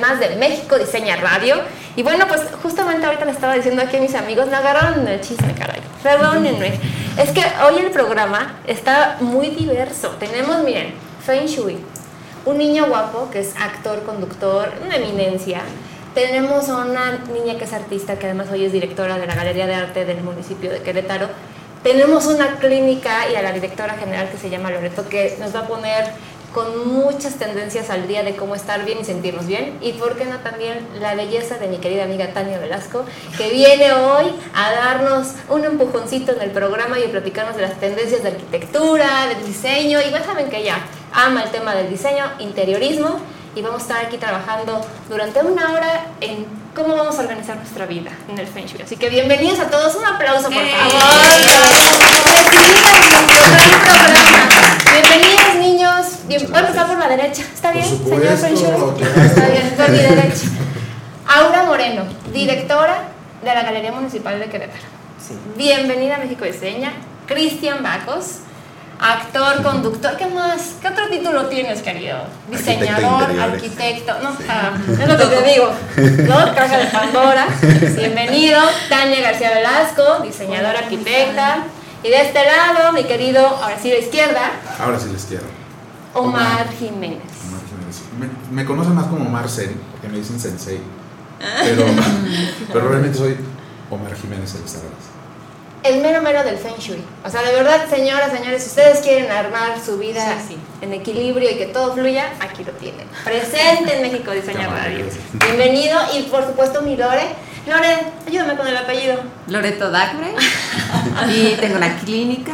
Más de México Diseña Radio. Y bueno, pues justamente ahorita le estaba diciendo aquí a mis amigos, me agarraron el chisme, caray. Perdónenme. Es que hoy el programa está muy diverso. Tenemos, miren, Feng Shui, un niño guapo que es actor, conductor, una eminencia. Tenemos a una niña que es artista, que además hoy es directora de la Galería de Arte del municipio de Querétaro. Tenemos una clínica y a la directora general que se llama Loreto, que nos va a poner con muchas tendencias al día de cómo estar bien y sentirnos bien. Y por qué no también la belleza de mi querida amiga Tania Velasco, que viene hoy a darnos un empujoncito en el programa y a platicarnos de las tendencias de arquitectura, del diseño. Y ya saben que ella ama el tema del diseño, interiorismo. Y vamos a estar aquí trabajando durante una hora en cómo vamos a organizar nuestra vida en el Feng Shui. Así que bienvenidos a todos. Un aplauso, por favor. Recibidas niños. Bien, voy a empezar por la derecha. ¿Está bien, señor claro. Está bien, por mi derecha. Aura Moreno, directora de la Galería Municipal de Querétaro. Bienvenida a México Diseña. Cristian Bacos, actor, conductor. ¿Qué más? ¿Qué otro título tienes, querido? Diseñador, arquitecto. No, ah, es lo que te digo. ¿No? Caja de Pandora. Bienvenido. Tania García Velasco, diseñadora, arquitecta. Y de este lado, mi querido, ahora sí, la izquierda, Ahora sí les quiero. Omar Jiménez. Omar Jiménez. Me, me conocen más como Omar Sen, porque me dicen Sensei. Pero, pero realmente soy Omar Jiménez Elizabeth. el mero mero del Feng Shui. O sea, de verdad, señoras, señores, si ustedes quieren armar su vida en equilibrio y que todo fluya, aquí lo tienen. Presente en México Diseña Radio. Bienvenido y por supuesto mi Lore. Lore, ayúdame con el apellido. Loreto Dagre y tengo una clínica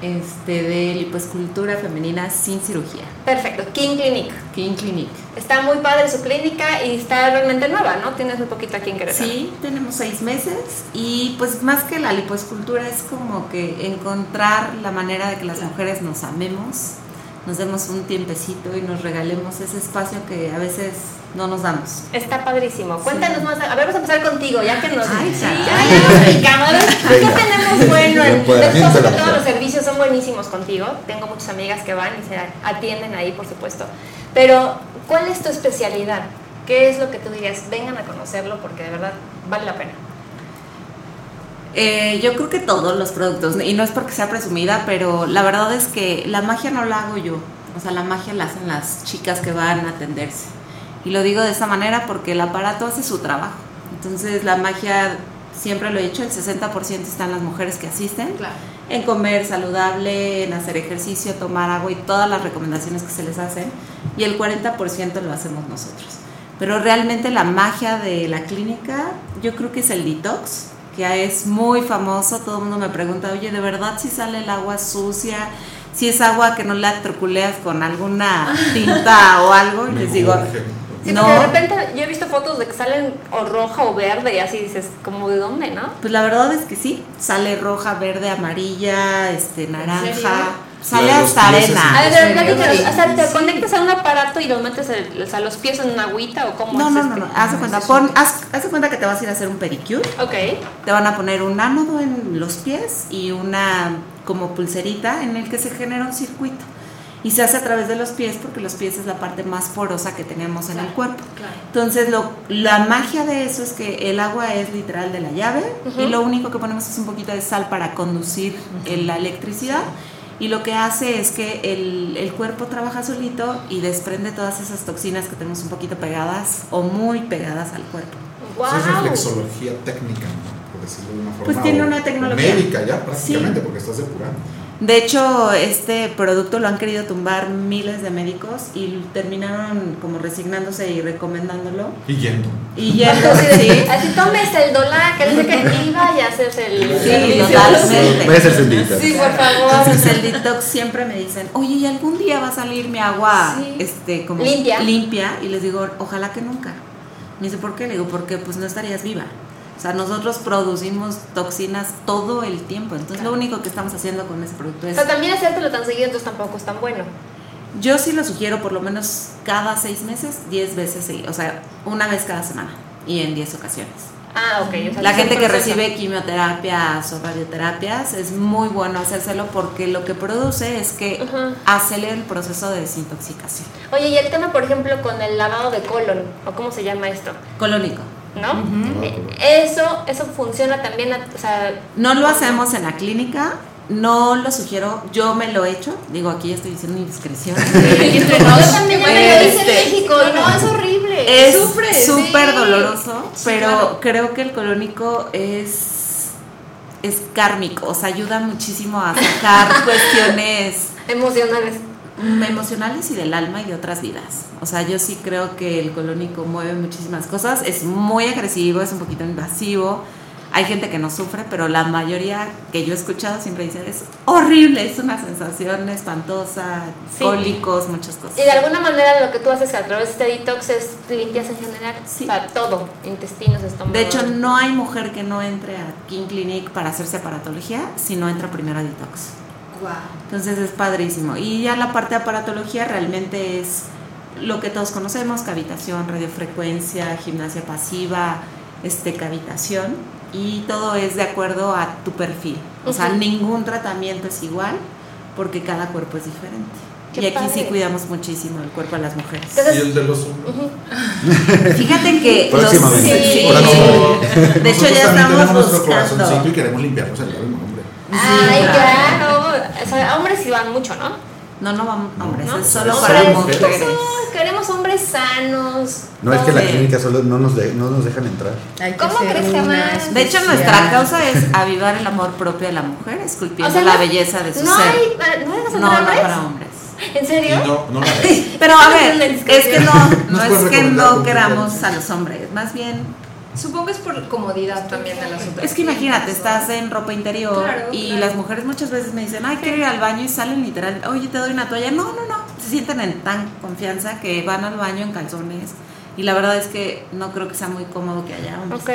este, de lipoescultura femenina sin cirugía. Perfecto, King Clinic. King Clinic. Está muy padre su clínica y está realmente nueva, ¿no? Tienes muy poquito aquí en Querétaro. Sí, tenemos seis meses y pues más que la lipoescultura es como que encontrar la manera de que las mujeres nos amemos, nos demos un tiempecito y nos regalemos ese espacio que a veces no nos damos. Está padrísimo. Cuéntanos más. A ver, vamos a empezar contigo, ya que nos. Ay, sí, ya, ya nos ¿Qué tenemos bueno? En, Pues, todos los servicios son buenísimos contigo. Tengo muchas amigas que van y se atienden ahí, por supuesto. Pero, ¿cuál es tu especialidad? ¿Qué es lo que tú dirías? Vengan a conocerlo porque de verdad vale la pena. Eh, yo creo que todos los productos, y no es porque sea presumida, pero la verdad es que la magia no la hago yo. O sea, la magia la hacen las chicas que van a atenderse. Y lo digo de esa manera porque el aparato hace su trabajo. Entonces, la magia, siempre lo he dicho, el 60% están las mujeres que asisten. En comer saludable, en hacer ejercicio, tomar agua y todas las recomendaciones que se les hacen. Y el 40% lo hacemos nosotros. Pero realmente la magia de la clínica, yo creo que es el detox, que es muy famoso. Todo el mundo me pregunta, oye, ¿de verdad si sale el agua sucia? Si es agua que no la troculeas con alguna tinta o algo. Y les digo, Sí, No. de repente yo he visto fotos de que salen o roja o verde y así dices, como de dónde, ¿no? Pues la verdad es que sí, sale roja, verde, amarilla, este, serio? naranja, sale hasta arena. A ver, platícanos, o sea, ¿te Sí. conectas a un aparato y lo metes el- o sea, los pies en una agüita o cómo No, es no, no, no, haz de cuenta, pon, haz, haz de cuenta que te vas a ir a hacer un pedicure, Ok, te van a poner un ánodo en los pies y una como pulserita en el que se genera un circuito. Y se hace a través de los pies porque los pies es la parte más porosa que tenemos en el cuerpo. Entonces, lo, la magia de eso es que el agua es literal de la llave y lo único que ponemos es un poquito de sal para conducir el- la electricidad. Y lo que hace es que el, el cuerpo trabaja solito y desprende todas esas toxinas que tenemos un poquito pegadas o muy pegadas al cuerpo. wow. Eso es reflexología técnica, ¿no? por decirlo de una forma. Pues tiene una tecnología. Médica ya, prácticamente, porque estás depurando. De hecho, este producto lo han querido tumbar miles de médicos y terminaron como resignándose y recomendándolo. Y yendo. Y yendo, Así, de- sí. así tomes el dólar, que no sé qué, y vaya a hacerse el Sí, totalmente. Voy a ser sendita. Sí, por favor. Entonces el detox siempre me dicen, oye, ¿y algún día va a salir mi agua Sí. este, como Limpia. limpia? Y les digo, ojalá que nunca. Me dice, ¿por qué? Le digo, porque pues no estarías viva. O sea, nosotros producimos toxinas todo el tiempo. Entonces lo único que estamos haciendo con ese producto O es... sea, también hacértelo tan seguido, entonces tampoco es tan bueno. Yo sí lo sugiero por lo menos cada seis meses, diez veces, seguido, o sea, una vez cada semana y en diez ocasiones. Ah, ok. o sea, La gente que recibe quimioterapias o radioterapias es muy bueno hacérselo porque lo que produce es que Ajá. acelera el proceso de desintoxicación. Oye, y el tema, por ejemplo, con el lavado de colon, o cómo se llama esto, Colónico. ¿No? Eh, Eso, eso funciona también, a- o sea, No lo hacemos en la clínica, no lo sugiero, yo me lo he hecho, digo aquí estoy diciendo indiscreción. yo también ya me lo hice Este, en México y no, es horrible. Es súper sí. doloroso, Sí, pero claro. creo que el colónico es, es kármico, o sea, ayuda muchísimo a sacar cuestiones Emocionales. Emocionales y del alma y de otras vidas. O sea, yo sí creo que el colónico mueve muchísimas cosas, es muy agresivo, es un poquito invasivo. Hay gente que no sufre, pero la mayoría que yo he escuchado siempre dicen es horrible, es una sensación espantosa, Sí. cólicos, muchas cosas. Y de alguna manera lo que tú haces a través de este detox es limpias en general. Sí. Sea, todo, intestinos, estómago. De hecho, no hay mujer que no entre a King Clinic para hacerse aparatología si no entra primero a detox. Entonces es padrísimo. Y ya la parte de aparatología realmente es lo que todos conocemos, cavitación, radiofrecuencia, gimnasia pasiva, este, cavitación. Y todo es de acuerdo a tu perfil. O sea, ningún tratamiento es igual porque cada cuerpo es diferente. Qué y aquí sí cuidamos muchísimo el cuerpo de las mujeres. Y el de los hombres. Fíjate que los- sí, de hecho ya estamos tenemos nuestro buscando. corazoncito y queremos limpiarnos el hombre. Ay, claro. O sea, hombres sí van mucho, ¿no? No, no vamos, hombres, ¿No? es solo No, para mujeres. no, queremos hombres sanos. No es que la clínica solo no nos, de- no nos dejan entrar. ¿Cómo crees que más? De hecho, nuestra causa es avivar el amor propio de la mujer, esculpiendo O sea, la no- belleza de su no ser. Hay, ¿No hay no, para no hombres? para hombres. ¿En serio? no, no. Pero a ver, es que no, no es que no queramos a los hombres, más bien Supongo que es por comodidad también de las otras. Es que imagínate, estás en ropa interior Claro, y claro. las mujeres muchas veces me dicen, ay, quiero ir al baño y salen literal, oye, te doy una toalla. No, no, no, se sienten en tan confianza que van al baño en calzones y la verdad es que no creo que sea muy cómodo que haya hombres. Ok.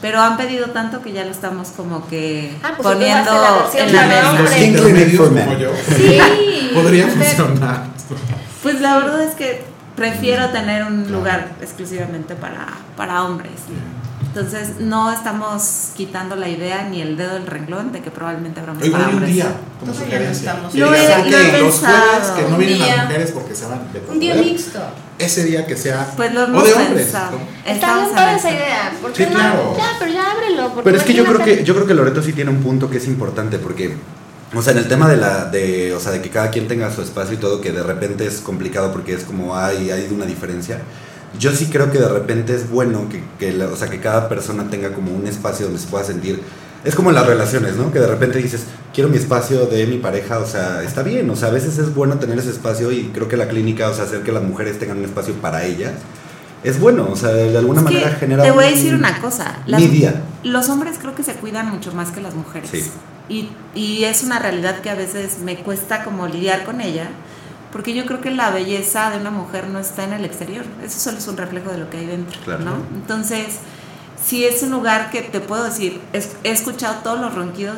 Pero han pedido tanto que ya lo estamos como que Ah, pues poniendo la en la mesa. Sí. Podría funcionar. Pues la verdad es que prefiero tener un lugar exclusivamente para, para hombres. Entonces no estamos quitando la idea ni el dedo del renglón de que probablemente habrá más Igual para y un día, como sugerencia. no estamos. Que Lo he- ok, lo he los jueves que no Un vienen día. las mujeres porque se van de Un día poder, mixto. Ese día que sea Pues lo o hemos de hombres. pensado. ¿no? Está Estamos bien eso. esa idea. ¿Por qué Sí, no? claro. Ya, pero ya ábrelo. porque Pero es que yo creo que yo creo que Loreto sí tiene un punto que es importante porque o sea, en el tema de la de o sea, de que cada quien tenga su espacio y todo que de repente es complicado porque es como hay hay una diferencia. Yo sí creo que de repente es bueno que, que la- o sea, que cada persona tenga como un espacio donde se pueda sentir es como en las relaciones, ¿no? Que de repente dices, quiero mi espacio de mi pareja, o sea, está bien, o sea, a veces es bueno tener ese espacio y creo que la clínica, o sea, hacer que las mujeres tengan un espacio para ellas, es bueno, o sea, de alguna Es que manera genera te voy a decir una cosa. mi día. Los hombres creo que se cuidan mucho más que las mujeres. Sí. Y, y es una realidad que a veces me cuesta como lidiar con ella, porque yo creo que la belleza de una mujer no está en el exterior, eso solo es un reflejo de lo que hay dentro, Claro. ¿no? Entonces, si es un lugar que te puedo decir, he escuchado todos los ronquidos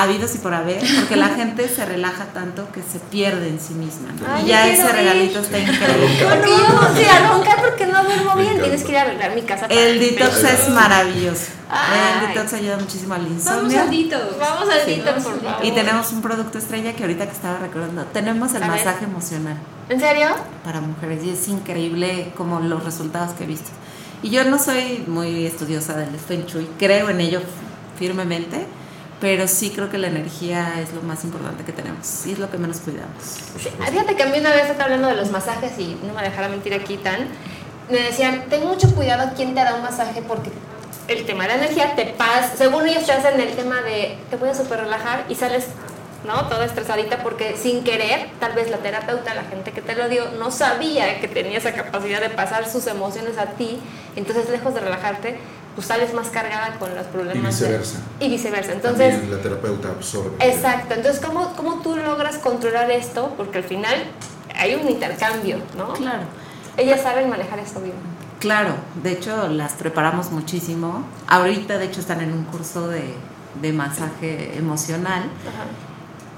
habidos y por haber, porque la gente se relaja tanto que se pierde en sí misma, ¿no? Ay, y ya ese ir. regalito está increíble. Porque yo no sé a roncar porque no duermo bien. Tienes que ir a arreglar mi casa. para El detox es maravilloso. Ay. El detox ayuda muchísimo al Vamos insomnio. al detox. Vamos al Sí. detox, por favor. Y tenemos un producto estrella que ahorita que estaba recordando. Tenemos el A ver. masaje emocional ¿En serio? para mujeres y es increíble como los resultados que he visto. Y yo no soy muy estudiosa del Feng Shui, creo en ello firmemente, pero sí creo que la energía es lo más importante que tenemos y es lo que menos cuidamos. Sí, fíjate que a mí una vez estaba hablando de los masajes y no me dejará mentir aquí tan. Me decían, ten mucho cuidado a quién te da un masaje porque el tema de la energía te pasa. Según ellos te hacen el tema de te voy a relajar y sales, ¿no? Toda estresadita porque sin querer, tal vez la terapeuta, la gente que te lo dio, no sabía que tenía esa capacidad de pasar sus emociones a ti. Entonces, lejos de relajarte, pues sales más cargada con los problemas. de- viceversa. y viceversa. Entonces. También la terapeuta absorbe. Exacto, entonces ¿cómo, ¿cómo tú logras controlar esto? Porque al final hay un intercambio, ¿no? Claro. Ellas saben manejar esto bien. Claro, de hecho las preparamos muchísimo. Ahorita de hecho están en un curso de, de masaje emocional. Ajá.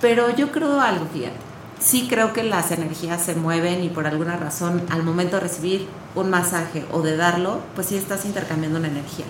Pero yo creo algo, fíjate. Sí creo que las energías se mueven y por alguna razón al momento de recibir un masaje o de darlo, pues sí estás intercambiando una energía.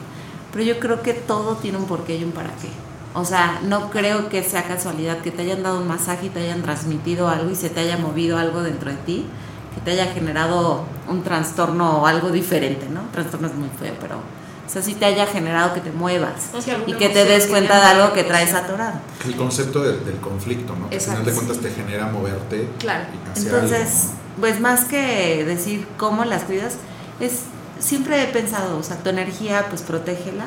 Pero yo creo que todo tiene un porqué y un para qué. O sea, no creo que sea casualidad que te hayan dado un masaje y te hayan transmitido algo y se te haya movido algo dentro de ti, que te haya generado un trastorno o algo diferente, ¿no? Trastorno es muy feo, pero o sea, sí te haya generado que te muevas Sí, y que te des cuenta de algo que traes atorado. El concepto del, del conflicto, ¿no? Que al final de cuentas te genera moverte Claro. y hacia Entonces, algo, pues más que decir cómo las cuidas, es siempre he pensado, o sea, tu energía, pues protégela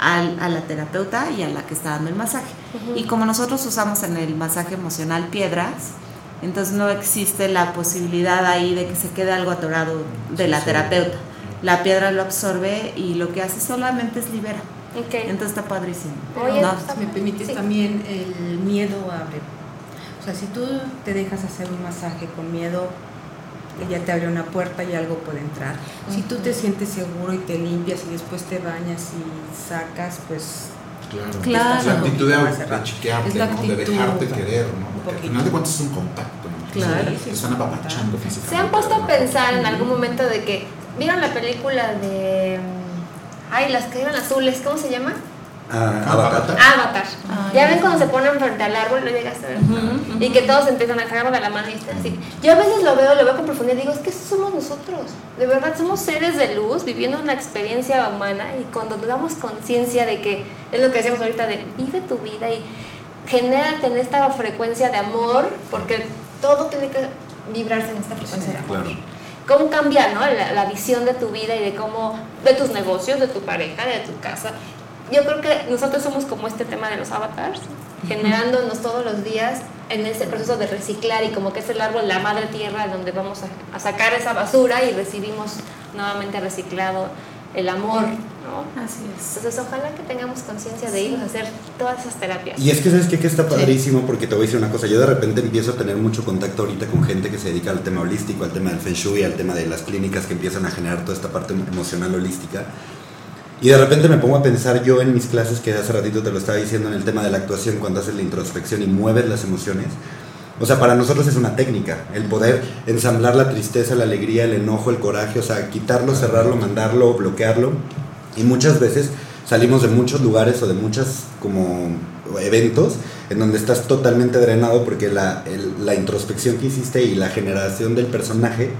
al- a la terapeuta y a la que está dando el masaje. Y como nosotros usamos en el masaje emocional piedras, entonces no existe la posibilidad ahí de que se quede algo atorado de la Sí. La piedra lo absorbe y lo que hace solamente es libera. Ok. Entonces está padrísimo. Oye, No, está- me permites Sí. también, el miedo abre. O sea, si tú te dejas hacer un masaje con miedo, ella te abre una puerta y algo puede entrar. Si tú te sientes seguro y te limpias y después te bañas y sacas, pues Claro. Claro. Es la actitud de, de chiquearte, Es la ¿no? de actitud, dejarte un querer, ¿no? Porque al final de cuentas es un contacto, ¿no? Claro. Te están apapachando físicamente. ¿Se han puesto de a pensar en algún momento de que vieron la película de mm, ay las que eran azules, ¿cómo se llama? Ah, Avatar. Avatar. Ah, ya ven cuando se ponen frente al árbol, lo llegaste a ver. Y que todos empiezan a agarrar de la mano y están así. Yo a veces lo veo, lo veo con profundidad y digo, es que somos nosotros. De verdad, somos seres de luz viviendo una experiencia humana y cuando damos conciencia de que, es lo que decíamos ahorita, de vive tu vida y genérate en esta frecuencia de amor, porque todo tiene que vibrarse en esta frecuencia de amor. Claro. Cómo cambiar ¿no? la, la visión de tu vida y de cómo, de tus negocios, de tu pareja, de tu casa. Yo creo que nosotros somos como este tema de los avatars, generándonos todos los días en ese proceso de reciclar y como que es el árbol, la madre tierra, donde vamos a, a sacar esa basura y recibimos nuevamente reciclado el amor, ¿no? Así es. Entonces ojalá que tengamos conciencia de irnos a hacer todas esas terapias. Y es que sabes qué? que está padrísimo porque te voy a decir una cosa, yo de repente empiezo a tener mucho contacto ahorita con gente que se dedica al tema holístico, al tema del feng shui, al tema de las clínicas que empiezan a generar toda esta parte emocional holística. Y de repente me pongo a pensar yo en mis clases que hace ratito te lo estaba diciendo en el tema de la actuación cuando haces la introspección y mueves las emociones. O sea, para nosotros es una técnica, el poder ensamblar la tristeza, la alegría, el enojo, el coraje, o sea, quitarlo, cerrarlo, mandarlo, bloquearlo. Y muchas veces salimos de muchos lugares o de muchas como eventos en donde estás totalmente drenado porque la, la introspección que hiciste y la generación del personaje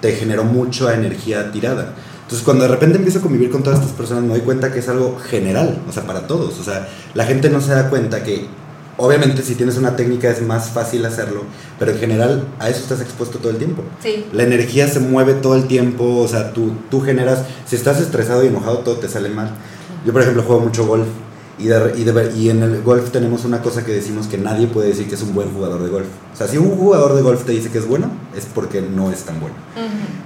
te generó mucha energía tirada. Entonces cuando de repente empiezo a convivir con todas estas personas me doy cuenta que es algo general, o sea, para todos. O sea, la gente no se da cuenta que obviamente si tienes una técnica es más fácil hacerlo, pero en general a eso estás expuesto todo el tiempo. Sí. La energía se mueve todo el tiempo, o sea, tú, tú generas, si estás estresado y enojado, todo te sale mal. Yo, por ejemplo, juego mucho golf y, de- y, de- y en el golf tenemos una cosa que decimos que nadie puede decir que es un buen jugador de golf. O sea, si un jugador de golf te dice que es bueno, es porque no es tan bueno.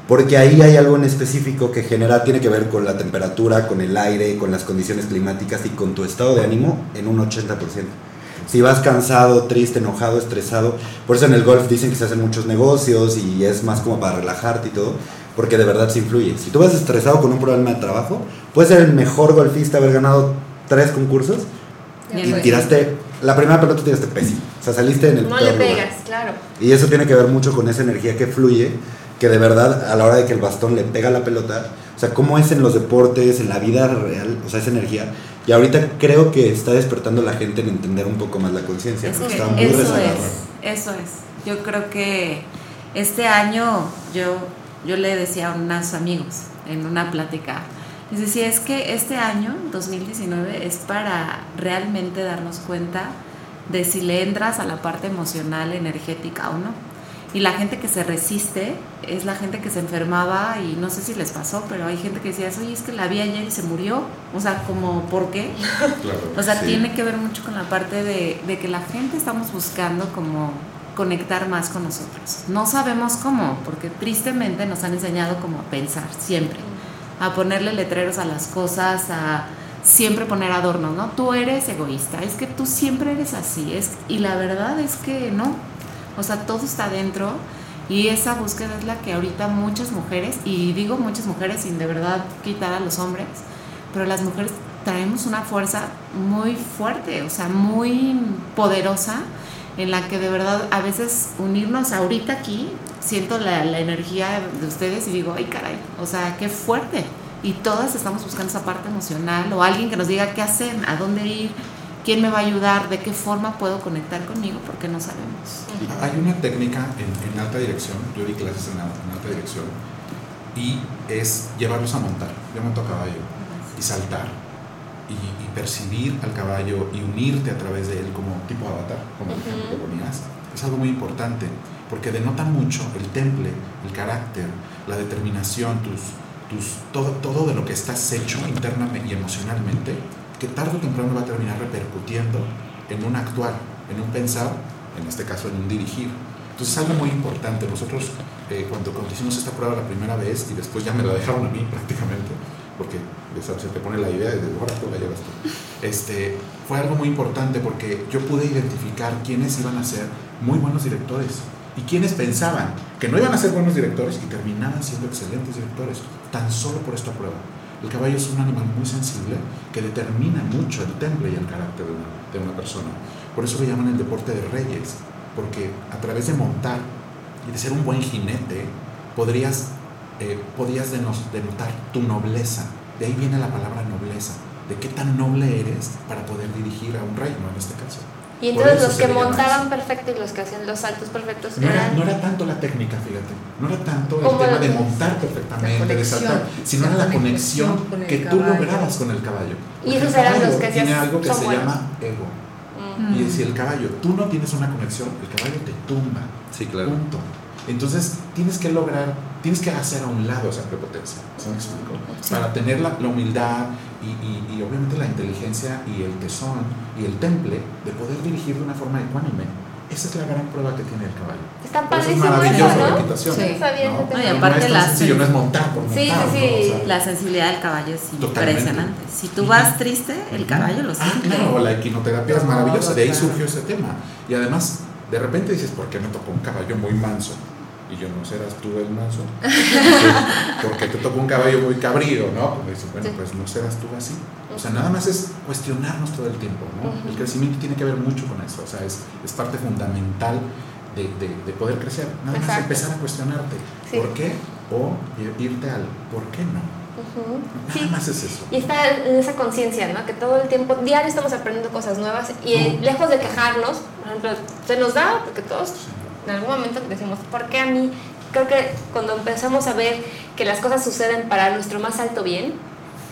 Porque ahí hay algo en específico que genera, tiene que ver con la temperatura, con el aire, con las condiciones climáticas y con tu estado de ánimo en un 80%. Si vas cansado, triste, enojado, estresado, por eso en el golf dicen que se hacen muchos negocios y es más como para relajarte y todo, porque de verdad se influye. Si tú vas estresado con un problema de trabajo, puedes ser el mejor golfista, haber ganado tres concursos y tiraste, la primera pelota tiraste pésimo. O sea, saliste en el No le peor lugar. pegas, claro. Y eso tiene que ver mucho con esa energía que fluye, que de verdad a la hora de que el bastón le pega la pelota, o sea, cómo es en los deportes, en la vida real, o sea, esa energía. Y ahorita creo que está despertando la gente en entender un poco más la conciencia, porque que está muy eso es, eso es. Yo creo que este año yo, yo le decía a unos amigos en una plática, les decía, es que este año, 2019, es para realmente darnos cuenta de si le entras a la parte emocional, energética o no. Y la gente que se resiste es la gente que se enfermaba y no sé si les pasó, pero hay gente que decía, oye, es que la vi ayer y se murió. O sea, como, ¿por qué? O sea, Sí. tiene que ver mucho con la parte de, de que la gente estamos buscando como conectar más con nosotros. No sabemos cómo, porque tristemente nos han enseñado como a pensar siempre, a ponerle letreros a las cosas, a siempre poner adornos, ¿no? Tú eres egoísta, es que tú siempre eres así, es, y la verdad es que no, o sea, todo está dentro y esa búsqueda es la que ahorita muchas mujeres, y digo muchas mujeres sin de verdad quitar a los hombres, pero las mujeres traemos una fuerza muy fuerte, o sea, muy poderosa, en la que de verdad a veces unirnos ahorita aquí, siento la, energía de ustedes y digo, ay caray, o sea, qué fuerte. Y todas estamos buscando esa parte emocional o alguien que nos diga qué hacer, a dónde ir, quién me va a ayudar, de qué forma puedo conectar conmigo, porque no sabemos. Hay una técnica en, en alta dirección, yo di clases en, en alta dirección, y es llevarlos a montar. Yo monto a caballo y saltar y, y percibir al caballo y unirte a través de él como tipo avatar, como el ejemplo que ponías. Es algo muy importante porque denota mucho el temple, el carácter, la determinación, tus, tus, todo, todo de lo que estás hecho internamente y emocionalmente, que tarde o temprano va a terminar repercutiendo en un actuar, en un pensar, en este caso en un dirigir. Entonces es algo muy importante. Nosotros eh, cuando, cuando hicimos esta prueba la primera vez y después ya me la dejaron a mí prácticamente, porque se te pone la idea de ahora tú la llevas tú. Este, fue algo muy importante porque yo pude identificar quiénes iban a ser muy buenos directores y quienes pensaban que no iban a ser buenos directores y terminaban siendo excelentes directores, tan solo por esta prueba. El caballo es un animal muy sensible que determina mucho el temple y el carácter de una, persona. Por eso le llaman el deporte de reyes, porque a través de montar y de ser un buen jinete, podrías, eh, denos- denotar tu nobleza. De ahí viene la palabra nobleza, de qué tan noble eres para poder dirigir a un reino en este caso. Y entonces los que montaban perfecto y los que hacían los saltos perfectos No era, eran no era tanto la técnica, fíjate, no era tanto el ¿Cómo tema de montar perfectamente, de saltar, sino la era la conexión conexión que tú caballo. lograbas con el caballo. Y esos el eran los caballo que tiene decías, algo que se buenos. llama ego. Mm. Y si el caballo, tú no tienes una conexión, el caballo te tumba. Sí, claro. Punto. Entonces tienes que lograr, tienes que hacer a un lado esa prepotencia, ¿se me explico? Para tener la, la humildad y, y- y obviamente la inteligencia y el tesón y el temple de poder dirigir de una forma ecuánime. Esa es la gran prueba que tiene el caballo. Está eso es padrísimo maravilloso eso, la ¿no? equitación. Sí. No ¿no? No, y No aparte es tan las- sencillo, no es montar por montar. Sí, sí, ¿no? sí. O sea, La sensibilidad del caballo es Totalmente. impresionante. Si tú vas triste, el caballo lo Ah, siente. claro, la equinoterapia es maravillosa, de ahí surgió ese tema. Y además, de repente dices, ¿por qué me tocó un caballo muy manso? Y yo, ¿no serás tú el manso? ¿Por qué te tocó un caballo muy cabrío, no? Pues bueno, pues no serás tú así. O sea, nada más es cuestionarnos todo el tiempo, ¿no? El crecimiento tiene que ver mucho con eso, o sea, es, es parte fundamental de, de- de poder crecer. Nada más empezar a cuestionarte, Sí. ¿por qué? O irte al, ¿por qué no? Nada Sí. más es eso. Y está en esa conciencia, ¿no? Que todo el tiempo, diario estamos aprendiendo cosas nuevas y lejos de quejarnos, por ejemplo, se nos da, porque todos en algún momento decimos, ¿por qué a mí? Creo que cuando empezamos a ver que las cosas suceden para nuestro más alto bien,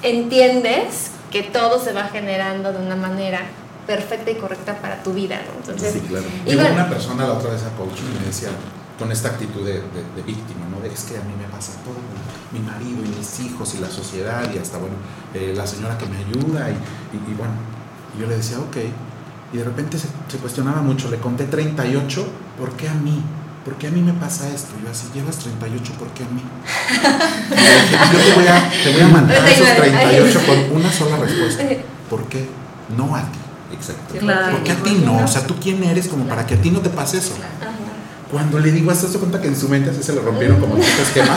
entiendes que todo se va generando de una manera perfecta y correcta para tu vida, ¿no? Entonces, Sí, claro. y Llegó bueno, una persona la otra vez a coaching y me decía, con esta actitud de, de- de víctima, ¿no? De es que a mí me pasa todo, mi marido y mis hijos y la sociedad y hasta, bueno, eh, la señora que me ayuda y, y- y bueno, y yo le decía, ok, y de repente se, se cuestionaba mucho, le conté 38, ¿por qué a mí? ¿Por qué a mí me pasa esto? Yo así, llevas 38, ¿por qué a mí? Y yo te voy a, te voy a mandar esos 38 con una sola respuesta. ¿Por qué? No a ti. Exacto. Claro. ¿Por qué a ti no? O sea, ¿tú quién eres como para que a ti no te pase eso? Cuando le digo, ¿estás cuenta que en su mente así se le rompieron como este esquema?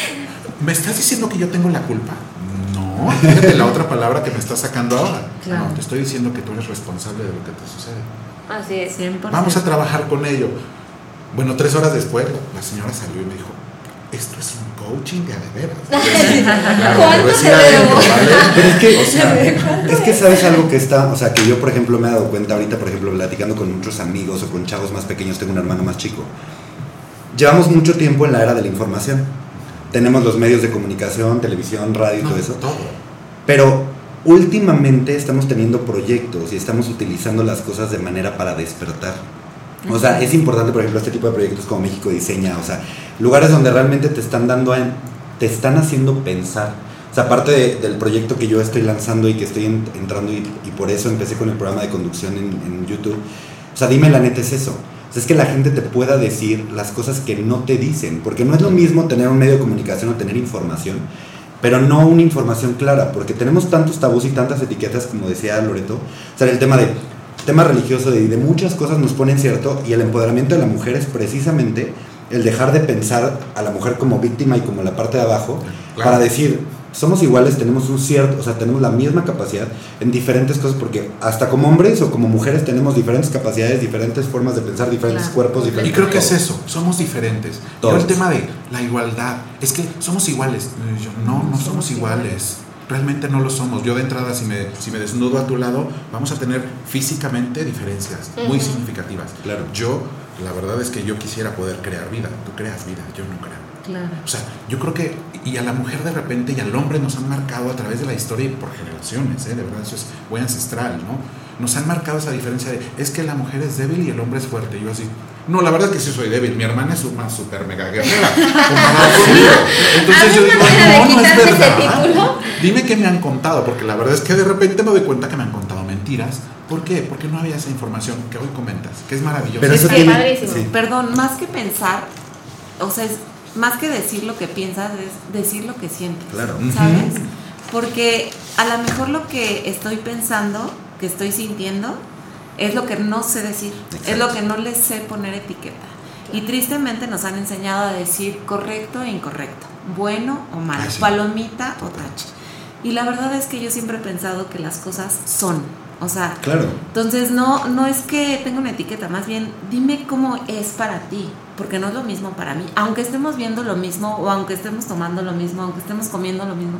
¿Me estás diciendo que yo tengo la culpa? No, fíjate la otra palabra que me estás sacando ahora. Claro. No, te estoy diciendo que tú eres responsable de lo que te sucede. Así es. 100%. Vamos a trabajar con ello. Bueno, tres horas después, la señora salió y me dijo, esto es un coaching de veras. Claro, ¿Cuánto? ¿vale? Pero es que, O sea, es que sabes algo que está, o sea, que yo por ejemplo me he dado cuenta ahorita, por ejemplo, platicando con muchos amigos o con chavos más pequeños, tengo un hermano más chico. Llevamos mucho tiempo en la era de la información. Tenemos los medios de comunicación, televisión, radio y todo eso. todo. Pero últimamente estamos teniendo proyectos y estamos utilizando las cosas de manera para despertar. O sea, es importante, por ejemplo, este tipo de proyectos como México Diseña, o sea, lugares donde realmente te están dando, a- te están haciendo pensar. O sea, aparte de- del proyecto que yo estoy lanzando y que estoy en- entrando y, y por eso empecé con el programa de conducción en, en YouTube. O sea, dime la neta es eso. O sea, es que la gente te pueda decir las cosas que no te dicen, porque no es lo mismo tener un medio de comunicación o tener información, pero no una información clara, porque tenemos tantos tabús y tantas etiquetas, como decía Loreto, o sea, el tema de tema religioso de, de muchas cosas nos ponen cierto y el empoderamiento de la mujer es precisamente el dejar de pensar a la mujer como víctima y como la parte de abajo Claro. para decir somos iguales, tenemos un cierto, o sea, tenemos la misma capacidad en diferentes cosas, porque hasta como hombres o como mujeres tenemos diferentes capacidades, diferentes formas de pensar, diferentes Claro. cuerpos, Y diferentes creo que es todo. eso, somos diferentes. Todos. Pero el tema de la igualdad, es que somos iguales. Y yo, no, no somos iguales. Realmente no lo somos. Yo de entrada, si me, si me desnudo a tu lado, vamos a tener físicamente diferencias muy Ujú. significativas. Claro. Yo, la verdad es que yo quisiera poder crear vida. Tú creas vida, yo no creo. Claro. O sea, yo creo que, y a la mujer de repente y al hombre nos han marcado a través de la historia y por generaciones, ¿eh? de verdad, eso es muy ancestral, ¿no? Nos han marcado esa diferencia de, es que la mujer es débil y el hombre es fuerte. Y yo así, no, la verdad es que sí soy débil, mi hermana es una super mega guerrera, comparada conmigo. Entonces yo digo, no, no es verdad. Dime qué me han contado, porque la verdad es que de repente me doy cuenta que me han contado mentiras. ¿Por qué? Porque no había esa información que hoy comentas, que es maravillosa. Pero eso Sí, tiene, padrísimo. sí. Perdón, más que pensar, o sea, es más que decir lo que piensas, es decir lo que sientes. Claro. ¿Sabes? Porque a lo mejor lo que estoy pensando, que estoy sintiendo, es lo que no sé decir, es lo que no les sé poner etiqueta. Y tristemente nos han enseñado a decir correcto e incorrecto, bueno o malo, palomita o tache. Y la verdad es que yo siempre he pensado que las cosas son. O sea, Claro. entonces no, no es que tenga una etiqueta, más bien dime cómo es para ti, porque no es lo mismo para mí. Aunque estemos viendo lo mismo, o aunque estemos tomando lo mismo, aunque estemos comiendo lo mismo,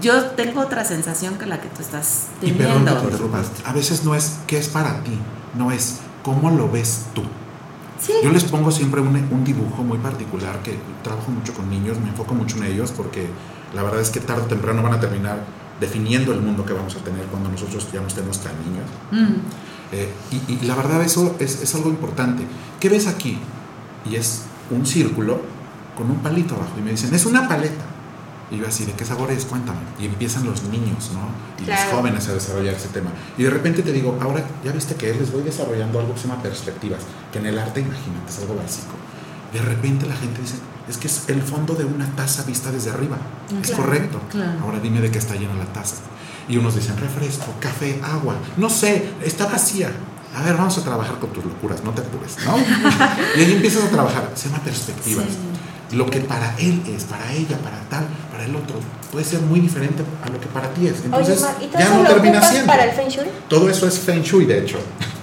yo tengo otra sensación que la que tú estás Y perdón teniendo. te a veces no es qué es para ti, no es cómo lo ves tú. Sí. Yo les pongo siempre un, un dibujo muy particular que trabajo mucho con niños, me enfoco mucho en ellos porque la verdad es que tarde o temprano van a terminar definiendo el mundo que vamos a tener cuando nosotros ya no estemos tan niños. Mm, Eh, y, y la verdad eso es, es algo importante. ¿Qué ves aquí? Y es un círculo con un palito abajo. Y me dicen, es una paleta. Y yo así, ¿de qué sabor es? Cuéntame. Y empiezan los niños, ¿no? Y Claro. los jóvenes a desarrollar ese tema. Y de repente te digo, ahora ya viste que les voy desarrollando algo que se llama perspectivas, que en el arte, imagínate, es algo básico. De repente la gente dice, es que es el fondo de una taza vista desde arriba. Es correcto. claro. Ahora dime de qué está llena la taza. Y unos dicen refresco, café, agua. No sé, está vacía. A ver, vamos a trabajar con tus locuras, no te apures, ¿no? y ahí empiezas a trabajar. Se llama perspectivas. Lo que para él es, para ella, para tal, para el otro, puede ser muy diferente a lo que para ti es. Entonces, Oye, Mar, ¿y todo ya eso no lo termina siendo. para el Feng Shui? Todo eso es Feng Shui, de hecho.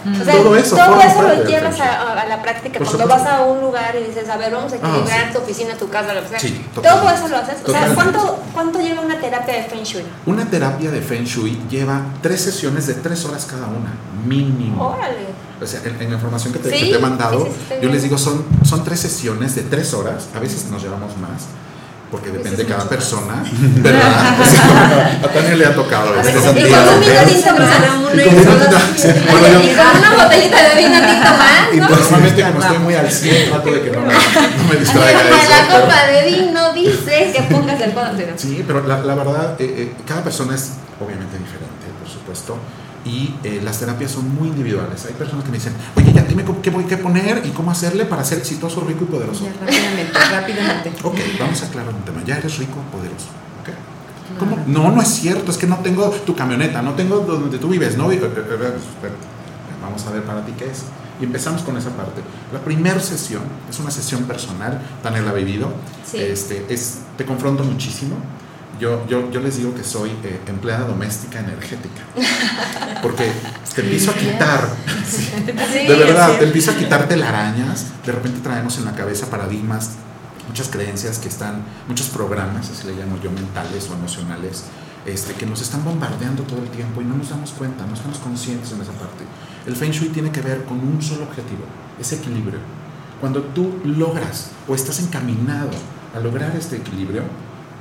O sea, todo eso, todo eso lo llevas a, a la práctica. Por Cuando supuesto. vas a un lugar y dices, a ver, vamos a Ah, equilibrar sí. tu oficina, tu casa, lo que sea. Sí, todo totalmente. eso lo haces. O sea, Totalmente. ¿cuánto, ¿cuánto lleva una terapia de Feng Shui? Una terapia de Feng Shui lleva tres sesiones de tres horas cada una, mínimo. Órale. O sea, en, en la información que te, Sí, que te he mandado, yo les digo, son, son tres sesiones de tres horas, a veces nos llevamos más, porque depende de cada persona, ¿verdad? O sea, a Tania le ha tocado. A este y con un vino ¿ves? tinto más. Y con una botellita de vino tinto más, y ¿no? normalmente como estoy muy al 100 trato de que no me, no me distraiga eso. La copa de vino dice que pongas el codo. Sí, pero la, la verdad, eh, eh, cada persona es obviamente diferente, por supuesto, y eh, las terapias son muy individuales. Hay personas que me dicen, oye, ya dime qué voy a poner y cómo hacerle para ser exitoso, rico y poderoso. Ya, rápidamente, rápidamente. Ok, vamos a aclarar un tema. Ya eres rico poderoso. ¿ok? ¿Cómo? No, no es cierto, es que no tengo tu camioneta, no tengo donde tú vives, ¿no? Eh, eh, eh, espérate, Vamos a ver para ti qué es. Y empezamos con esa parte. La primera sesión es una sesión personal, Tania la ha vivido. Sí. Este, es, te confronto muchísimo. Yo, yo, yo les digo que soy eh, empleada doméstica energética. Porque te empiezo a quitar, de verdad, te empiezo a quitar telarañas. De repente traemos en la cabeza paradigmas, muchas creencias que están, muchos programas, así le llamo yo, mentales o emocionales, este, que nos están bombardeando todo el tiempo y no nos damos cuenta, no estamos conscientes en esa parte. El Feng Shui tiene que ver con un solo objetivo, ese equilibrio. Cuando tú logras o estás encaminado a lograr este equilibrio,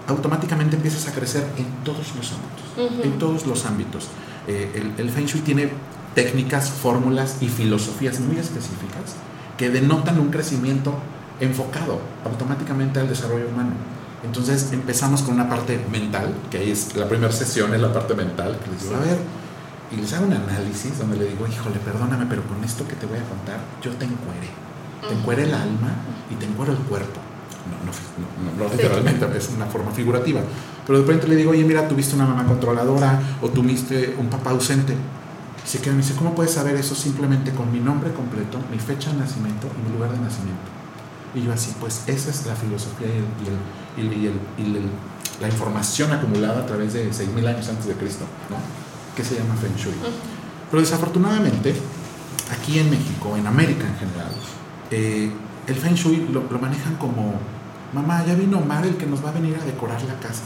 automáticamente empiezas a crecer en todos los ámbitos. En todos los ámbitos. Eh, el, el Feng Shui tiene técnicas, fórmulas y filosofías muy específicas que denotan un crecimiento enfocado automáticamente al desarrollo humano. Entonces empezamos con una parte mental, que ahí es la primera sesión, es la parte mental, que les digo, a ver, y les hago un análisis donde le digo, híjole, perdóname, pero con esto que te voy a contar, yo te encuere. Te encuere el alma y te encuero el cuerpo. No, no, no, no literalmente, es una forma figurativa. Pero de repente le digo, oye, mira, tuviste una mamá controladora o tuviste un papá ausente. Y se queda y me dice, ¿cómo puedes saber eso simplemente con mi nombre completo, mi fecha de nacimiento y mi lugar de nacimiento? Y yo así, pues esa es la filosofía y, el- y el- y el- y la información acumulada a través de 6.000 años antes de Cristo, ¿no? que se llama Feng Shui. Pero desafortunadamente, aquí en México, en América en general, eh, el Feng Shui lo, lo manejan como, mamá, ya vino Omar el que nos va a venir a decorar la casa.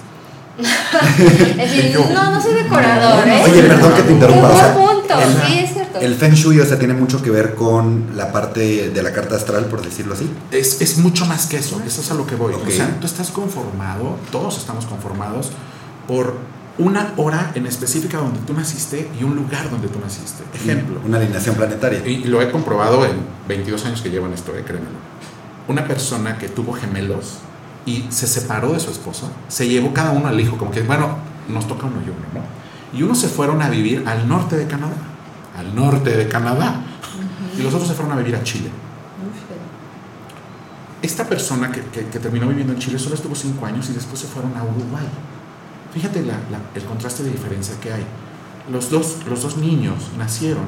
Es decir, yo, no, no soy decorador, no, ¿eh? Oye, perdón que te interrumpa. O sea, punto, el- sí, es cierto. El Feng Shui, o sea, tiene mucho que ver con la parte de la carta astral, por decirlo así. Es, es mucho más que eso, eso es a lo que voy. O sea, tú estás conformado, todos estamos conformados por una hora en específica donde tú naciste y un lugar donde tú naciste. Ejemplo, Una alineación planetaria. y lo he comprobado en 22 años que llevo en esto, eh, créemelo. Una persona que tuvo gemelos y se separó de su esposo, se llevó cada uno al hijo, como que, bueno, nos toca uno y uno, ¿no? Y unos se fueron a vivir al norte de Canadá, al norte de Canadá, y los otros se fueron a vivir a Chile. Esta persona que, que- que terminó viviendo en Chile solo estuvo cinco años y después se fueron a Uruguay. Fíjate la- la- el contraste de diferencia que hay. Los dos, los dos niños nacieron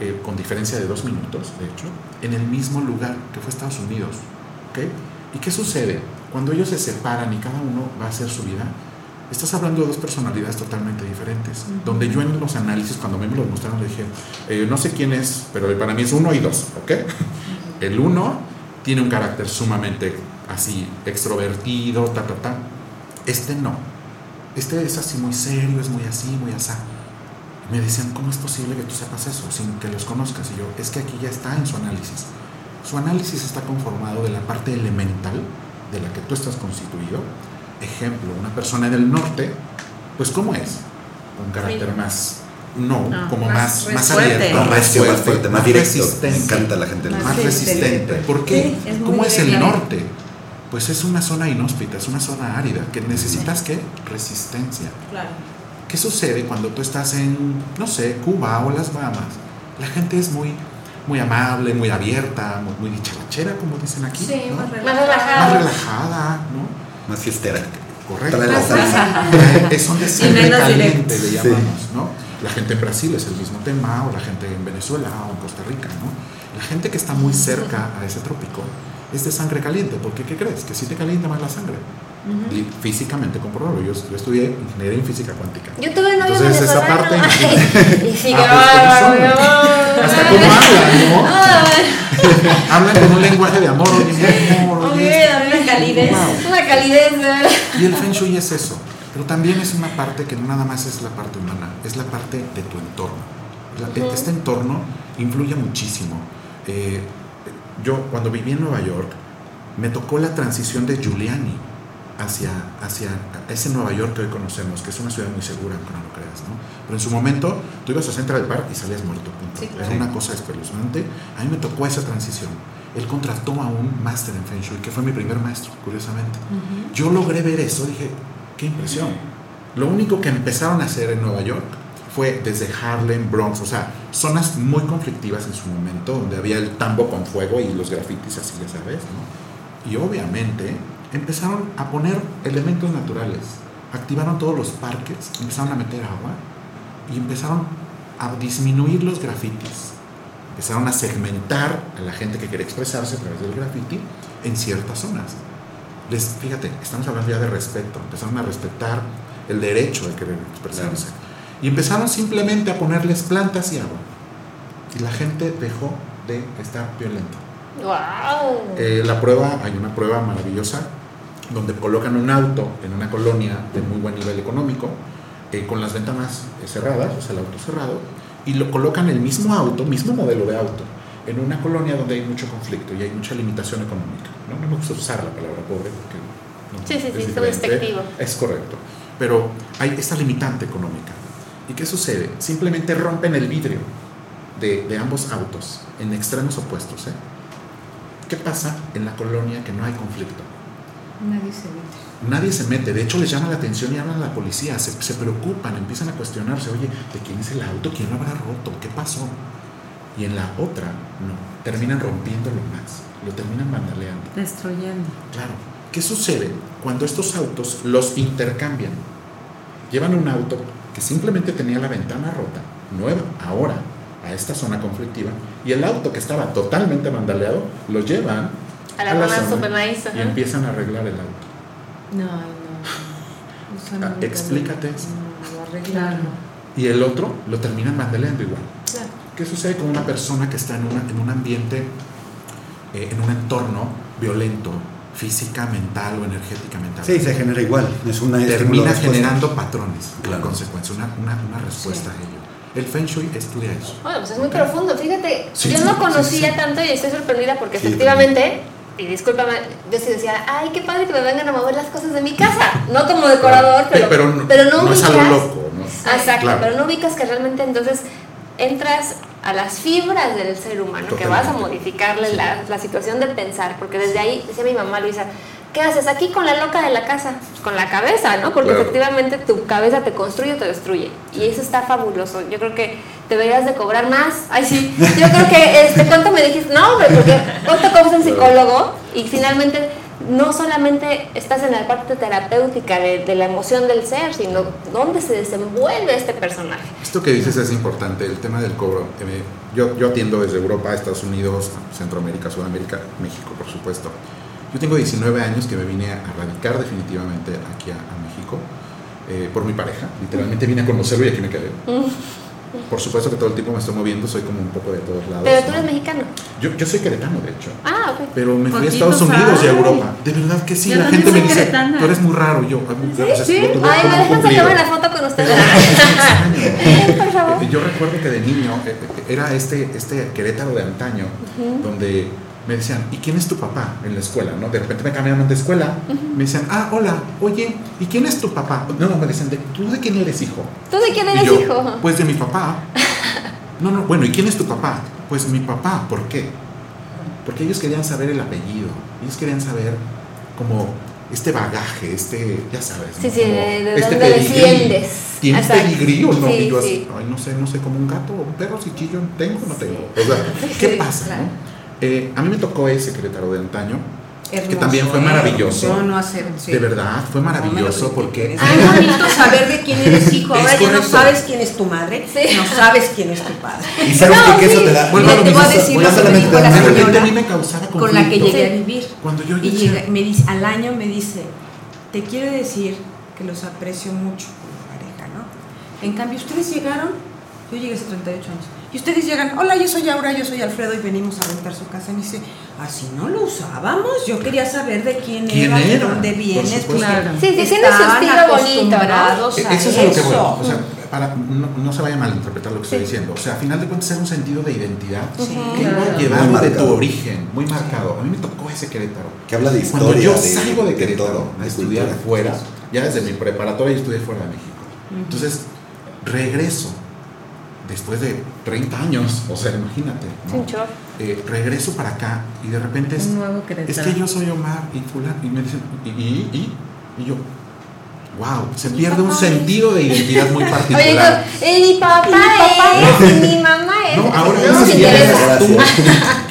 eh, con diferencia de dos minutos, de hecho, en el mismo lugar que fue Estados Unidos. ¿ok? ¿Y qué sucede? Cuando ellos se separan y cada uno va a hacer su vida, estás hablando de dos personalidades totalmente diferentes. Donde yo en los análisis, cuando me los mostraron, le dije, eh, no sé quién es, pero para mí es uno y dos, ¿ok? El uno tiene un carácter sumamente así, extrovertido, ta, ta, ta. Este no. Este es así muy serio, es muy así, muy asá. Me decían, ¿cómo es posible que tú sepas eso sin que los conozcas? Y yo, es que aquí ya está en su análisis. Su análisis está conformado de la parte elemental de la que tú estás constituido. Ejemplo, una persona del norte, pues ¿cómo es? Un carácter más, no, como más, más más, abierto, No, más más, más fuerte, más directo. Me resistente encanta la gente. Más resistente. resistente. ¿Por qué? Sí, es muy ¿Cómo es el norte? Pues es una zona inhóspita, es una zona árida, que necesitas qué? Resistencia. Claro. ¿Qué sucede cuando tú estás en, no sé, Cuba o las Bahamas? La gente es muy, muy amable, muy abierta, muy, muy dicharachera, como dicen aquí. Sí, ¿no? más relajado. Más relajada, ¿no? Más fiestera. Correcto. Trae la salsa. Son de sangre menos caliente, le Sí. llamamos, ¿no? La gente en Brasil es el mismo tema, o la gente en Venezuela o en Costa Rica, ¿no? La gente que está muy cerca a ese trópico es de sangre caliente, porque ¿qué crees? Que sí te calienta más la sangre. Y físicamente comprobado, yo, yo estudié ingeniería en física cuántica. Yo tuve novio Entonces, esa parte, Ay, y sí, Ah, pues. Hasta cómo hablan, ¿no? Ay, Hablan con un lenguaje de amor, una calidez. Wow. Una calidez. Y el Feng Shui es eso, pero también es una parte que no nada más es la parte humana, es la parte de tu entorno. La- Este entorno influye muchísimo. Eh, yo cuando viví en Nueva York, me tocó la transición de Giuliani hacia, hacia ese Nueva York que hoy conocemos, que es una ciudad muy segura, aunque no lo creas, ¿no? Pero en su momento tú ibas a Central Park y salías muerto, punto. Sí, claro. Era una cosa espeluznante. A mí me tocó esa transición. Él contrató a un máster en Feng Shui, que fue mi primer maestro, curiosamente. Yo logré ver eso, dije, qué impresión. Lo único que empezaron a hacer en Nueva York fue desde Harlem, Bronx, o sea, zonas muy conflictivas en su momento, donde había el tambo con fuego y los grafitis así, ya sabes, ¿no? Y obviamente empezaron a poner elementos naturales, activaron todos los parques, empezaron a meter agua y empezaron a disminuir los grafitis. Empezaron a segmentar a la gente que quería expresarse a través del graffiti en ciertas zonas. Les, fíjate, estamos hablando ya de respeto. Empezaron a respetar el derecho de querer expresarse. Y empezaron simplemente a ponerles plantas y agua. Y la gente dejó de estar violenta. ¡Wow! Eh, la prueba, hay una prueba maravillosa donde colocan un auto en una colonia de muy buen nivel económico, eh, con las ventanas eh, cerradas, o sea, el auto cerrado, y lo colocan el mismo auto, mismo modelo de auto, en una colonia donde hay mucho conflicto y hay mucha limitación económica. No, no me gusta usar la palabra pobre porque no, Sí, sí, sí, es despectivo. Es correcto. Pero hay esta limitante económica. ¿Y qué sucede? Simplemente rompen el vidrio de, de ambos autos en extremos opuestos. ¿eh? ¿Qué pasa en la colonia que no hay conflicto? Nadie se mete. Nadie se mete, de hecho les llama la atención y hablan a la policía, se, se preocupan, empiezan a cuestionarse, oye, ¿de quién es el auto? ¿Quién lo habrá roto? ¿Qué pasó? Y en la otra, no, terminan rompiéndolo más, lo terminan vandaleando. Destruyendo. Claro, ¿qué sucede cuando estos autos los intercambian? Llevan un auto que simplemente tenía la ventana rota, nueva, ahora, a esta zona conflictiva, y el auto que estaba totalmente vandaleado, lo llevan A la zona super nice, y empiezan a arreglar el auto. No, no. no. Ah, explícate eso. No, lo arreglan. Claro. Y el otro lo terminan vandaleando igual. Claro. ¿Qué sucede con una persona que está en, una- en un ambiente, eh, en un entorno violento, física, mental o energéticamente? Sí, se genera igual. Es una termina generando patrones Claro. en consecuencia, una, una, una respuesta a ello. El Feng Shui estudia eso. Bueno, pues es muy profundo. Fíjate, Sí, yo sí, no sí, conocía sí. tanto y estoy sorprendida porque Sí, efectivamente, y discúlpame, yo sí decía, ay, qué padre que me vengan a mover las cosas de mi casa. No como decorador, pero, pero, no, pero no, no es ubicas. algo loco, ¿no? Exacto, Claro. pero no ubicas que realmente entonces entras a las fibras del ser humano, que vas a modificarle la, la situación de pensar, porque desde ahí, decía mi mamá Luisa, ¿qué haces aquí con la loca de la casa? Con la cabeza, ¿no? Porque Claro. efectivamente tu cabeza te construye o te destruye. Y eso está fabuloso. Yo creo que deberías de cobrar más. Ay, sí. Yo creo que, este, ¿cuánto me dijiste? No, hombre, porque ¿cuánto cobras un psicólogo? Y finalmente no solamente estás en la parte terapéutica de, de la emoción del ser, sino dónde se desenvuelve este personaje. Esto que dices es importante, el tema del cobro. Eh, yo, yo atiendo desde Europa, Estados Unidos, Centroamérica, Sudamérica, México, por supuesto. Yo tengo 19 años que me vine a radicar definitivamente aquí a, a México eh, por mi pareja. Literalmente vine a conocerlo y aquí me quedé. Por supuesto que todo el tiempo me estoy moviendo, soy como un poco de todos lados. Pero tú ¿no? eres mexicano. Yo, yo soy queretano, de hecho. Ah, ok. Pero me fui a Estados Unidos y a. Europa. De verdad que sí, Yo la gente me dice, queretana. tú eres muy raro. Yo, "Ay, muy- o sea, sí. tuve Ay, me dejan sacarme la foto con ustedes. Pero- Por favor. Yo recuerdo que de niño eh, eh, era este, este Querétaro de antaño, donde me decían, ¿y quién es tu papá en la escuela? ¿no? De repente me cambiaban de escuela, me decían, ah, hola, oye, ¿y quién es tu papá? No, me decían, "¿De- ¿tú de quién eres hijo? ¿Tú de quién eres yo, hijo? Pues de mi papá. No, no, bueno, ¿y quién es tu papá? Pues mi papá, ¿por qué? Porque ellos querían saber el apellido, ellos querían saber como este bagaje, este, ya sabes. Sí, ¿no? sí, de, de este dónde desciendes. ¿Tienes pedigrí o no? Sí, y yo así, sí. ay, no sé, no sé, como un gato o un perro, si chillo, ¿tengo o no tengo? O sea, ¿qué pasa? claro. no? Eh, a mí me tocó ese Querétaro de antaño, que también fue ¿eh? maravilloso. Yo no hacer. sí. De verdad, fue No maravilloso critiques. porque... Bonito saber de quién eres hijo. Ahora ya no sabes quién es tu madre, Sí. no sabes quién es tu padre. Y sabes No, que, que eso te da. Lo te voy a decir lo que me dijo la de repente señora a mí me causaba con la que llegué a vivir. Cuando yo Y decía- llega- me dice, al año me dice, te quiero decir que los aprecio mucho como pareja, ¿no? En cambio, ustedes llegaron, yo llegué hace 38 años, y ustedes llegan, hola, yo soy Aura, yo soy Alfredo, y venimos a rentar su casa. Y me dice, así no lo usábamos, yo quería saber de quién, ¿Quién era, de dónde vienes, Claro. Sí, sí, tiene su estaban estilo bonito, ¿no? E- Eso es lo que voy. O sea, para, no, no se vaya a malinterpretar lo que estoy diciendo. O sea, a final de cuentas es un sentido de identidad Sí, que iba claro. llevado Muy de tu origen, muy marcado. A mí me tocó ese Querétaro. Que habla de Cuando historia. yo de- salgo de de Querétaro todo, a de estudiar fuera, ya desde mi preparatoria yo estudié fuera de México. Entonces, regreso después de 30 años, o sea, imagínate. ¿no? Eh, regreso para acá y de repente es, es que yo soy Omar y fulano y me dicen y, y, y, y yo wow se pierde un sentido de identidad muy Oye, particular yo, eh, mi papá, papá es, mi mamá es. no ahora no quién eres tú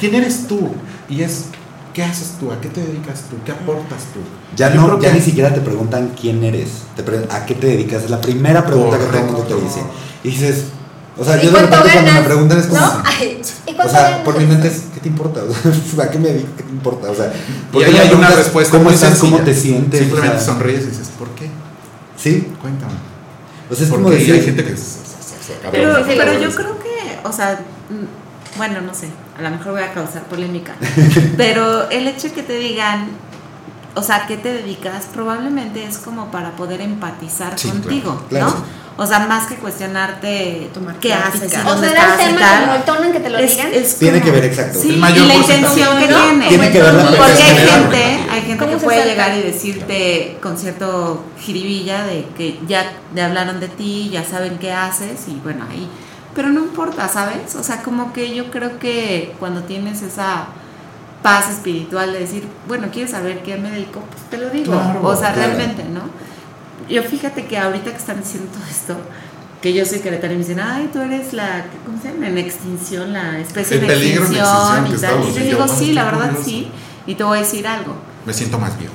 quién eres tú y es ¿qué haces tú? ¿A qué te dedicas tú? ¿Qué aportas tú? Ya Yo no, ya que- ni siquiera te preguntan quién eres, te pre- a qué te dedicas, es la primera pregunta que todo el mundo te Correcto. dice. Y dices, o sea, ¿Y yo de repente cuando me ganas? preguntan es como, ¿No? Ay, ¿Y o sea, ganas? por mi mente es, ¿qué te importa? O sea, ¿a qué me dedico? ¿Qué te importa? O sea, ¿por Y qué hay una respuesta ¿Cómo muy estás? ¿Cómo te sientes? Simplemente O sea, sonríes y dices, ¿por qué? Sí, Cuéntame. o sea, es como decir, hay gente que se- se- se- se- Pero, pero se- yo creo que, o sea, mm, bueno, no sé, a lo mejor voy a causar polémica, pero el hecho de que te digan, o sea, ¿qué te dedicas? Probablemente es como para poder empatizar Sí, contigo, claro, ¿no? O sea, más que cuestionarte Tomar qué haces y O dónde será el tema tal. como el tono en que te lo Es- digan. es Tiene como- que ver, exacto. Sí, El y la intención que ¿No? tiene. Tiene que ver la Porque hay gente, hay gente ¿Cómo que puede llegar y decirte con cierto jiribilla de que ya te hablaron de ti, ya saben qué haces y bueno, ahí. Pero no importa, ¿sabes? O sea, como que yo creo que cuando tienes esa paz espiritual de decir, bueno, ¿quieres saber qué me dedico? Pues te lo digo. Claro, o sea, claro. realmente, ¿no? Yo fíjate que ahorita que están diciendo todo esto, que yo soy queretana y me dicen, ay, tú eres la, ¿cómo se llama? En extinción, la especie El en peligro en extinción extinción que y tal. Y yo y digo, sí, la verdad curioso. sí. Y te voy a decir algo. Me siento más viejo.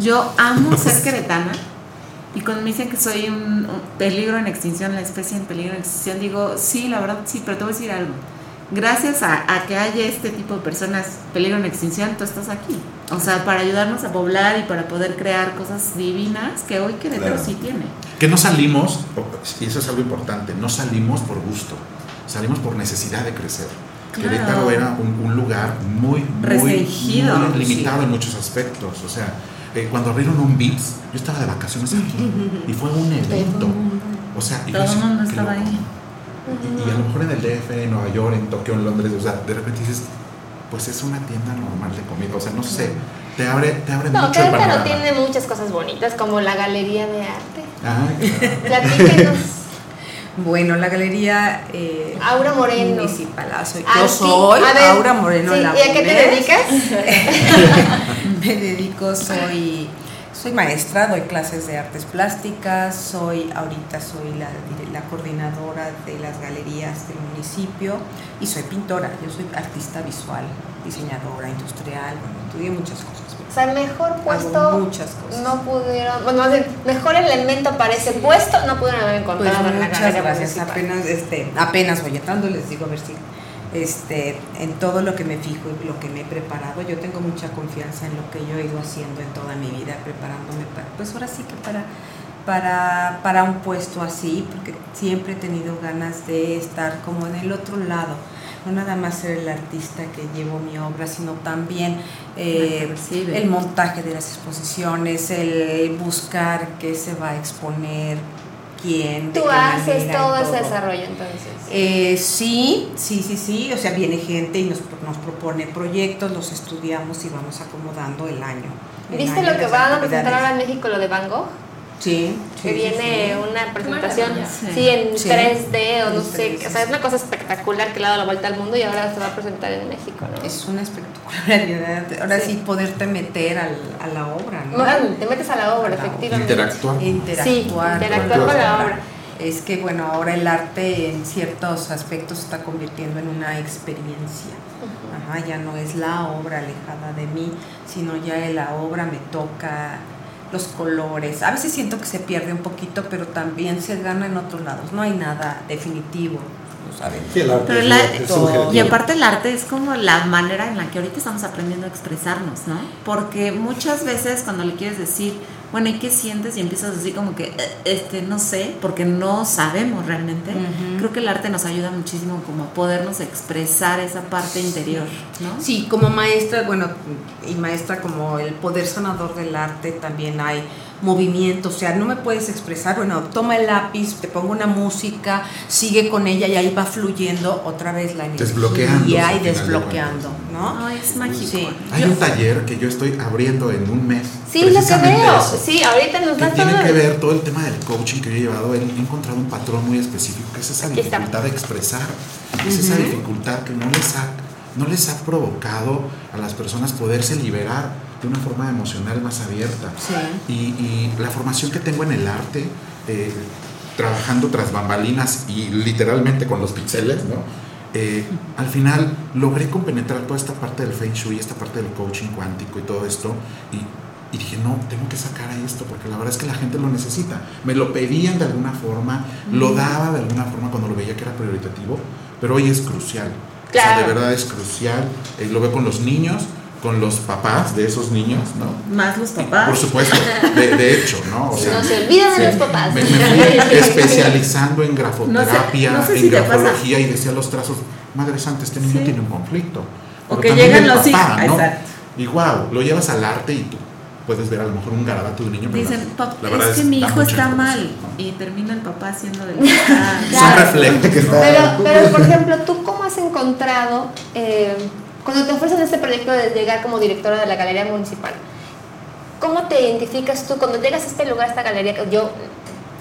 Yo amo ser queretana y cuando me dicen que soy un, un peligro en extinción, la especie en peligro en extinción, digo, sí, la verdad sí, pero te voy a decir algo. Gracias a, a que haya este tipo de personas peligro en extinción, tú estás aquí. O sea, para ayudarnos a poblar y para poder crear cosas divinas que hoy Querétaro Claro. sí tiene. Que no salimos, y eso es algo importante, no salimos por gusto, salimos por necesidad de crecer. Claro. Querétaro era un, un lugar muy, muy, Restringido, muy limitado sí. en muchos aspectos. O sea, eh, cuando abrieron un Vips, yo estaba de vacaciones aquí y fue un evento. O sea, y Todo el mundo "Qué estaba loco". ahí. Y, y a lo mejor en el DF, en Nueva York, en Tokio, en Londres, o sea, de repente dices, pues es una tienda normal de comida. O sea, no sé, te abre, te abre No, mucho el panorama. tiene muchas cosas bonitas, como la Galería de Arte. Ay, claro. Platíquenos. Bueno, la galería eh, Aura Moreno. municipal. ah, soy- Ah, yo sí. soy A ver, Aura Moreno sí, ¿Y a qué te dedicas? Me dedico, soy, soy maestra, doy clases de artes plásticas, soy ahorita soy la, coordinadora de las galerías del municipio y soy pintora, yo soy artista visual, diseñadora industrial, bueno, estudié muchas cosas. O sea, mejor puesto. muchas cosas. No pudieron. Bueno, mejor elemento para ese puesto no pudieron haber Pues encontrado en la muchas gracias, Municipal. apenas, este, apenas voy entrando, les digo a ver si este, en todo lo que me fijo y lo que me he preparado, yo tengo mucha confianza en lo que yo he ido haciendo en toda mi vida, preparándome para, pues ahora sí que para, para, para un puesto así, porque siempre he tenido ganas de estar como en el otro lado, no nada más ser el artista que llevo mi obra, sino también eh, el montaje de las exposiciones, el buscar qué se va a exponer, quién, Tú haces todo ese desarrollo entonces. Eh, sí, sí, sí, sí. O sea, viene gente y nos, nos propone proyectos, los estudiamos y vamos acomodando el año. el ¿Viste año lo que van a presentar ahora en México, lo de Van Gogh? Sí, sí, que sí, viene sí. una presentación, sí, Sí. en Sí. 3D o no sé, 3D, o sea, es una cosa espectacular que le ha dado la vuelta al mundo y ahora se va a presentar en México, ¿no? Es una espectacularidad. Ahora sí, Sí. poderte meter al, a la obra, ¿no? Bueno, te metes a la obra, A la efectivamente. Interactuar. Interactuar. Sí, interactuar con la obra. Es que, bueno, ahora el arte en ciertos aspectos se está convirtiendo en una experiencia. Ajá, ya no es la obra alejada de mí, sino ya la obra me toca los colores. A veces siento que se pierde un poquito, pero también se gana en otros lados. No hay nada definitivo, ¿lo saben? Sí, el arte Pero todo. subjetivo. Y aparte el arte es como la manera en la que ahorita estamos aprendiendo a expresarnos, ¿no? Porque muchas veces cuando le quieres decir, bueno, ¿y qué sientes? Y empiezas así como que, "Eh, este, no sé, porque no sabemos realmente. Creo que el arte nos ayuda muchísimo como a podernos expresar esa parte interior, ¿no? Sí, como maestra, bueno, y maestra como el poder sanador del arte, también hay movimiento, o sea, no me puedes expresar, bueno, toma el lápiz, te pongo una música, sigue con ella y ahí va fluyendo otra vez la energía Desbloqueándose, y ahí desbloqueando, ¿no? Ay, es mágico. Sí. Hay un taller que yo estoy abriendo en un mes. Sí, lo que veo. eso, Sí, ahorita nos que tiene todo. que ver todo el tema del coaching que yo he llevado. He encontrado un patrón muy específico que es esa Aquí está. dificultad de expresar. Es esa dificultad que no les, ha, no les ha provocado a las personas poderse liberar de una forma emocional más abierta. Sí. Y, y la formación que tengo en el arte, eh, trabajando tras bambalinas y literalmente con los pixeles, ¿no? eh, al final logré compenetrar toda esta parte del Feng Shui, esta parte del coaching cuántico y todo esto. Y, y dije, no, tengo que sacar a esto porque la verdad es que la gente lo necesita. Me lo pedían de alguna forma, lo daba de alguna forma cuando lo veía que era prioritativo, pero hoy es crucial. O sea, Claro. de verdad es crucial. Eh, lo veo con los niños, con los papás de esos niños, ¿no? Más los papás. Por supuesto, de, de hecho, ¿no? O sea, no se olviden de los papás. Me, me fui especializando en grafoterapia, No sé- no sé en si grafología y decía los trazos, madre santa, este niño Sí. tiene un conflicto. O que llegan los hijos. papá, ¿no? Exacto. Y wow, lo llevas al arte y tú puedes ver a lo mejor un garabato de un niño. Dicen, la- "Pap, la verdad es que mi hijo está mal. Y termina el papá haciendo del ah, Son Claro. reflejos. Que está- Pero, pero, por ejemplo, ¿tú cómo has encontrado, eh, cuando te ofrecen este proyecto de llegar como directora de la Galería Municipal, cómo te identificas tú cuando llegas a este lugar, a esta galería? Yo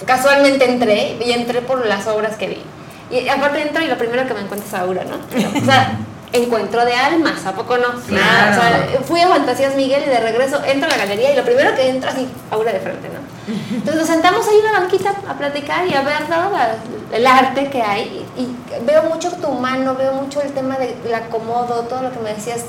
casualmente entré y entré por las obras que vi. Y aparte entro y lo primero que me encuentro es Aura, ¿no? O sea, encuentro de almas, ¿a poco no? Nada, o sea, fui a Fantasías Miguel y de regreso entro a la galería y lo primero que entro así, Aura de frente, ¿no? Entonces nos sentamos ahí en la banquita a platicar y a ver todo la- el arte que hay y, y veo mucho tu mano, veo mucho el tema del acomodo, todo lo que me decías.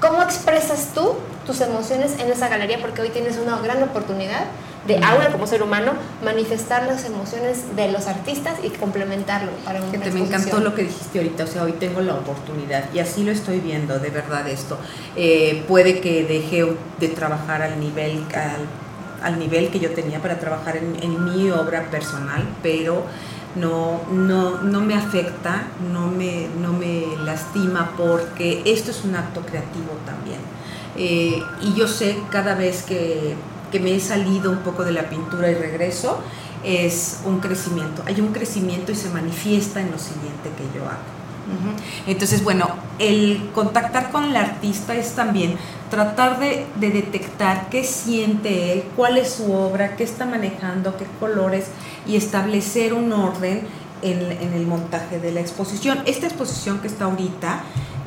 ¿Cómo expresas tú tus emociones en esa galería? Porque hoy tienes una gran oportunidad de Aura como ser humano manifestar las emociones de los artistas y complementarlo para una Que te me encantó lo que dijiste ahorita, o sea, hoy tengo la oportunidad y así lo estoy viendo, de verdad esto. Eh, puede que deje de trabajar al nivel, al, al nivel que yo tenía para trabajar en, mi obra personal, pero no, no, no me afecta, no me, no me lastima porque esto es un acto creativo también. Eh, y yo sé cada vez que, que me he salido un poco de la pintura y regreso, es un crecimiento. Hay un crecimiento y se manifiesta en lo siguiente que yo hago. Entonces, bueno, el contactar con el artista es también tratar de, de detectar qué siente él, cuál es su obra, qué está manejando, qué colores y establecer un orden en, en el montaje de la exposición. Esta exposición que está ahorita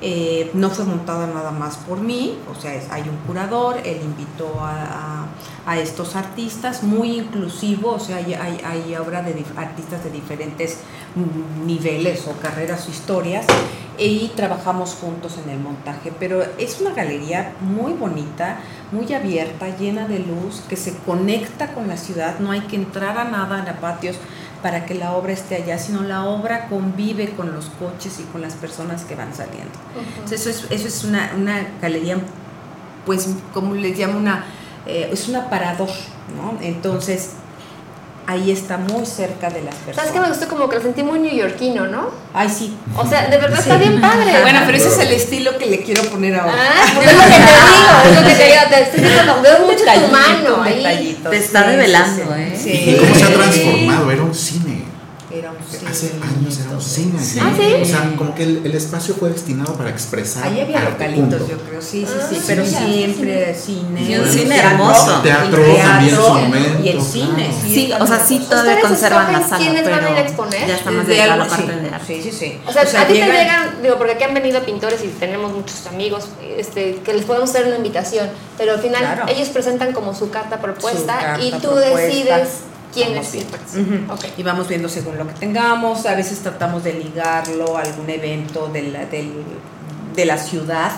eh, no fue montada nada más por mí, o sea, hay un curador, él invitó a, estos artistas, muy inclusivo, o sea, hay, hay, obra de artistas de diferentes niveles o carreras o historias, y trabajamos juntos en el montaje, pero es una galería muy bonita, muy abierta, llena de luz, que se conecta con la ciudad, no hay que entrar a nada en a patios para que la obra esté allá, sino la obra convive con los coches y con las personas que van saliendo. Entonces, eso es, eso es una, una galería, pues, como les llamo, una, eh, es un aparador, ¿no? Entonces, ahí está muy cerca de las personas. ¿Sabes qué me gustó? Como que lo sentí muy neoyorquino, ¿no? Ay, sí. O sea, de verdad está bien padre. Bueno, pero ese es el estilo que le quiero poner ahora. Ah, pues es lo que te digo, es lo que te digo, te estoy diciendo, veo mucho tu mano ahí. Te está sí, revelando, sí, sí. ¿eh? Sí. Y cómo se ha transformado, era un cine. Era un cine. Hace años era un cine. ¿Ah, sí? O sea, como que el, el espacio fue destinado para expresar. Ahí había arte, localitos, punto. yo creo, sí, sí, Ah, sí, sí, pero ya, siempre cine. Y un el cine teatro, hermoso. Teatro el también en su teatro momento, Y el cine, claro. sí. Sí, o sea, sí todavía ¿Ustedes conservan la sala, quiénes van a ir a pero exponer? ya está más De la parte sí. de arte. Sí, sí, sí. O sea, a ti te llegan- llegan, digo, porque aquí han venido pintores y tenemos muchos amigos este, que les podemos hacer una invitación, pero al final Claro. ellos presentan como su carta propuesta Su carta y tú propuesta. decides quiénes viendo. Ok. Y vamos viendo según lo que tengamos. A veces tratamos de ligarlo a algún evento de la, del- de la ciudad,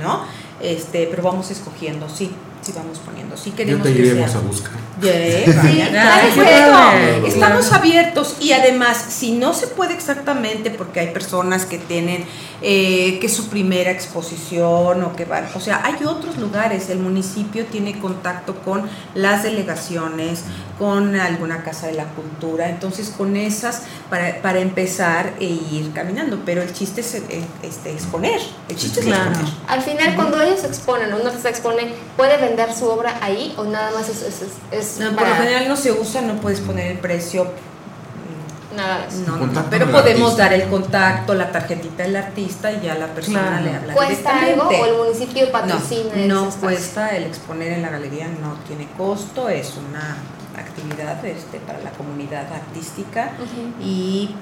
¿no? Este, pero vamos escogiendo, sí, sí vamos poniendo. Sí Yo queremos te que iremos sea. a buscar. Yeah, Sí, claro. Estamos abiertos y además, si no se puede exactamente, porque hay personas que tienen eh, que su primera exposición o que van, o sea, hay otros lugares. El municipio tiene contacto con las delegaciones, con alguna casa de la cultura, entonces con esas para, para empezar e ir caminando. Pero el chiste es este, exponer. El chiste es Claro. exponer. Al final, cuando ellos exponen, un artista expone, ¿puede vender su obra ahí o nada más es, es, es- es No, por lo general no se usa, no puedes poner el precio nada más? No, no, pero podemos artista. dar el contacto, la tarjetita del artista y ya la persona Claro. le habla ¿Cuesta algo o el municipio patrocina no, no cuesta el exponer en la galería, no tiene costo, es una actividad este, para la comunidad artística y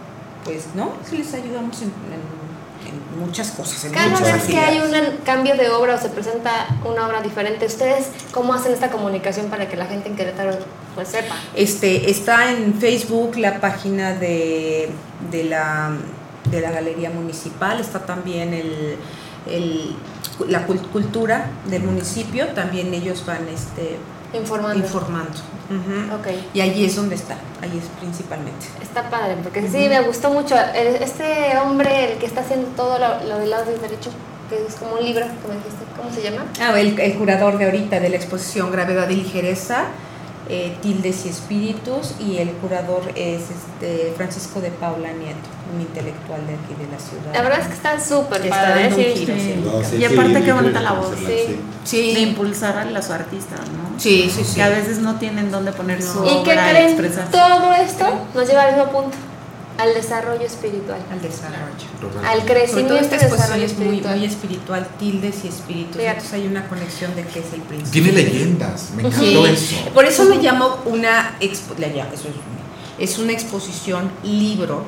pues no, sí les ayudamos en, en- en muchas cosas. En Cada vez que hay un cambio de obra o se presenta una obra diferente, ¿ustedes cómo hacen esta comunicación para que la gente en Querétaro pues sepa? Este, está en Facebook la página de, de la de la Galería Municipal, está también el, el- la cul- cultura del municipio, también ellos van este, Informando. informando. Ujú. Ok. Y allí es donde está, ahí es principalmente. Está padre, porque sí, me gustó mucho. El- Este hombre, el que está haciendo todo lo, lo del lado derecho, que es como un libro, que me dijiste, ¿cómo se llama? Ah, el, el curador de ahorita de la exposición Gravedad y Ligereza, eh, Tildes y Espíritus, y el curador es este Francisco de Paula Nieto, un intelectual de aquí de la ciudad. La verdad es que está súper Que está padre. dando un sí. giro, sí. No, sí, Y aparte sí, qué bonita la voz. De impulsar a su artista, ¿no? sí, sí, sí. Que a veces no tienen dónde poner su ¿Y qué obra y creen? expresarse. Todo esto nos lleva al mismo punto, al desarrollo espiritual, al desarrollo. Al Sobre crecimiento todo y esta exposición desarrollo es muy, espiritual. muy espiritual, tildes y espíritus. Fíjate. Entonces hay una conexión de que es el principio. Tiene leyendas, me encantó Sí, eso. por eso le llamo una expo- le llamo- eso es, es una exposición libro,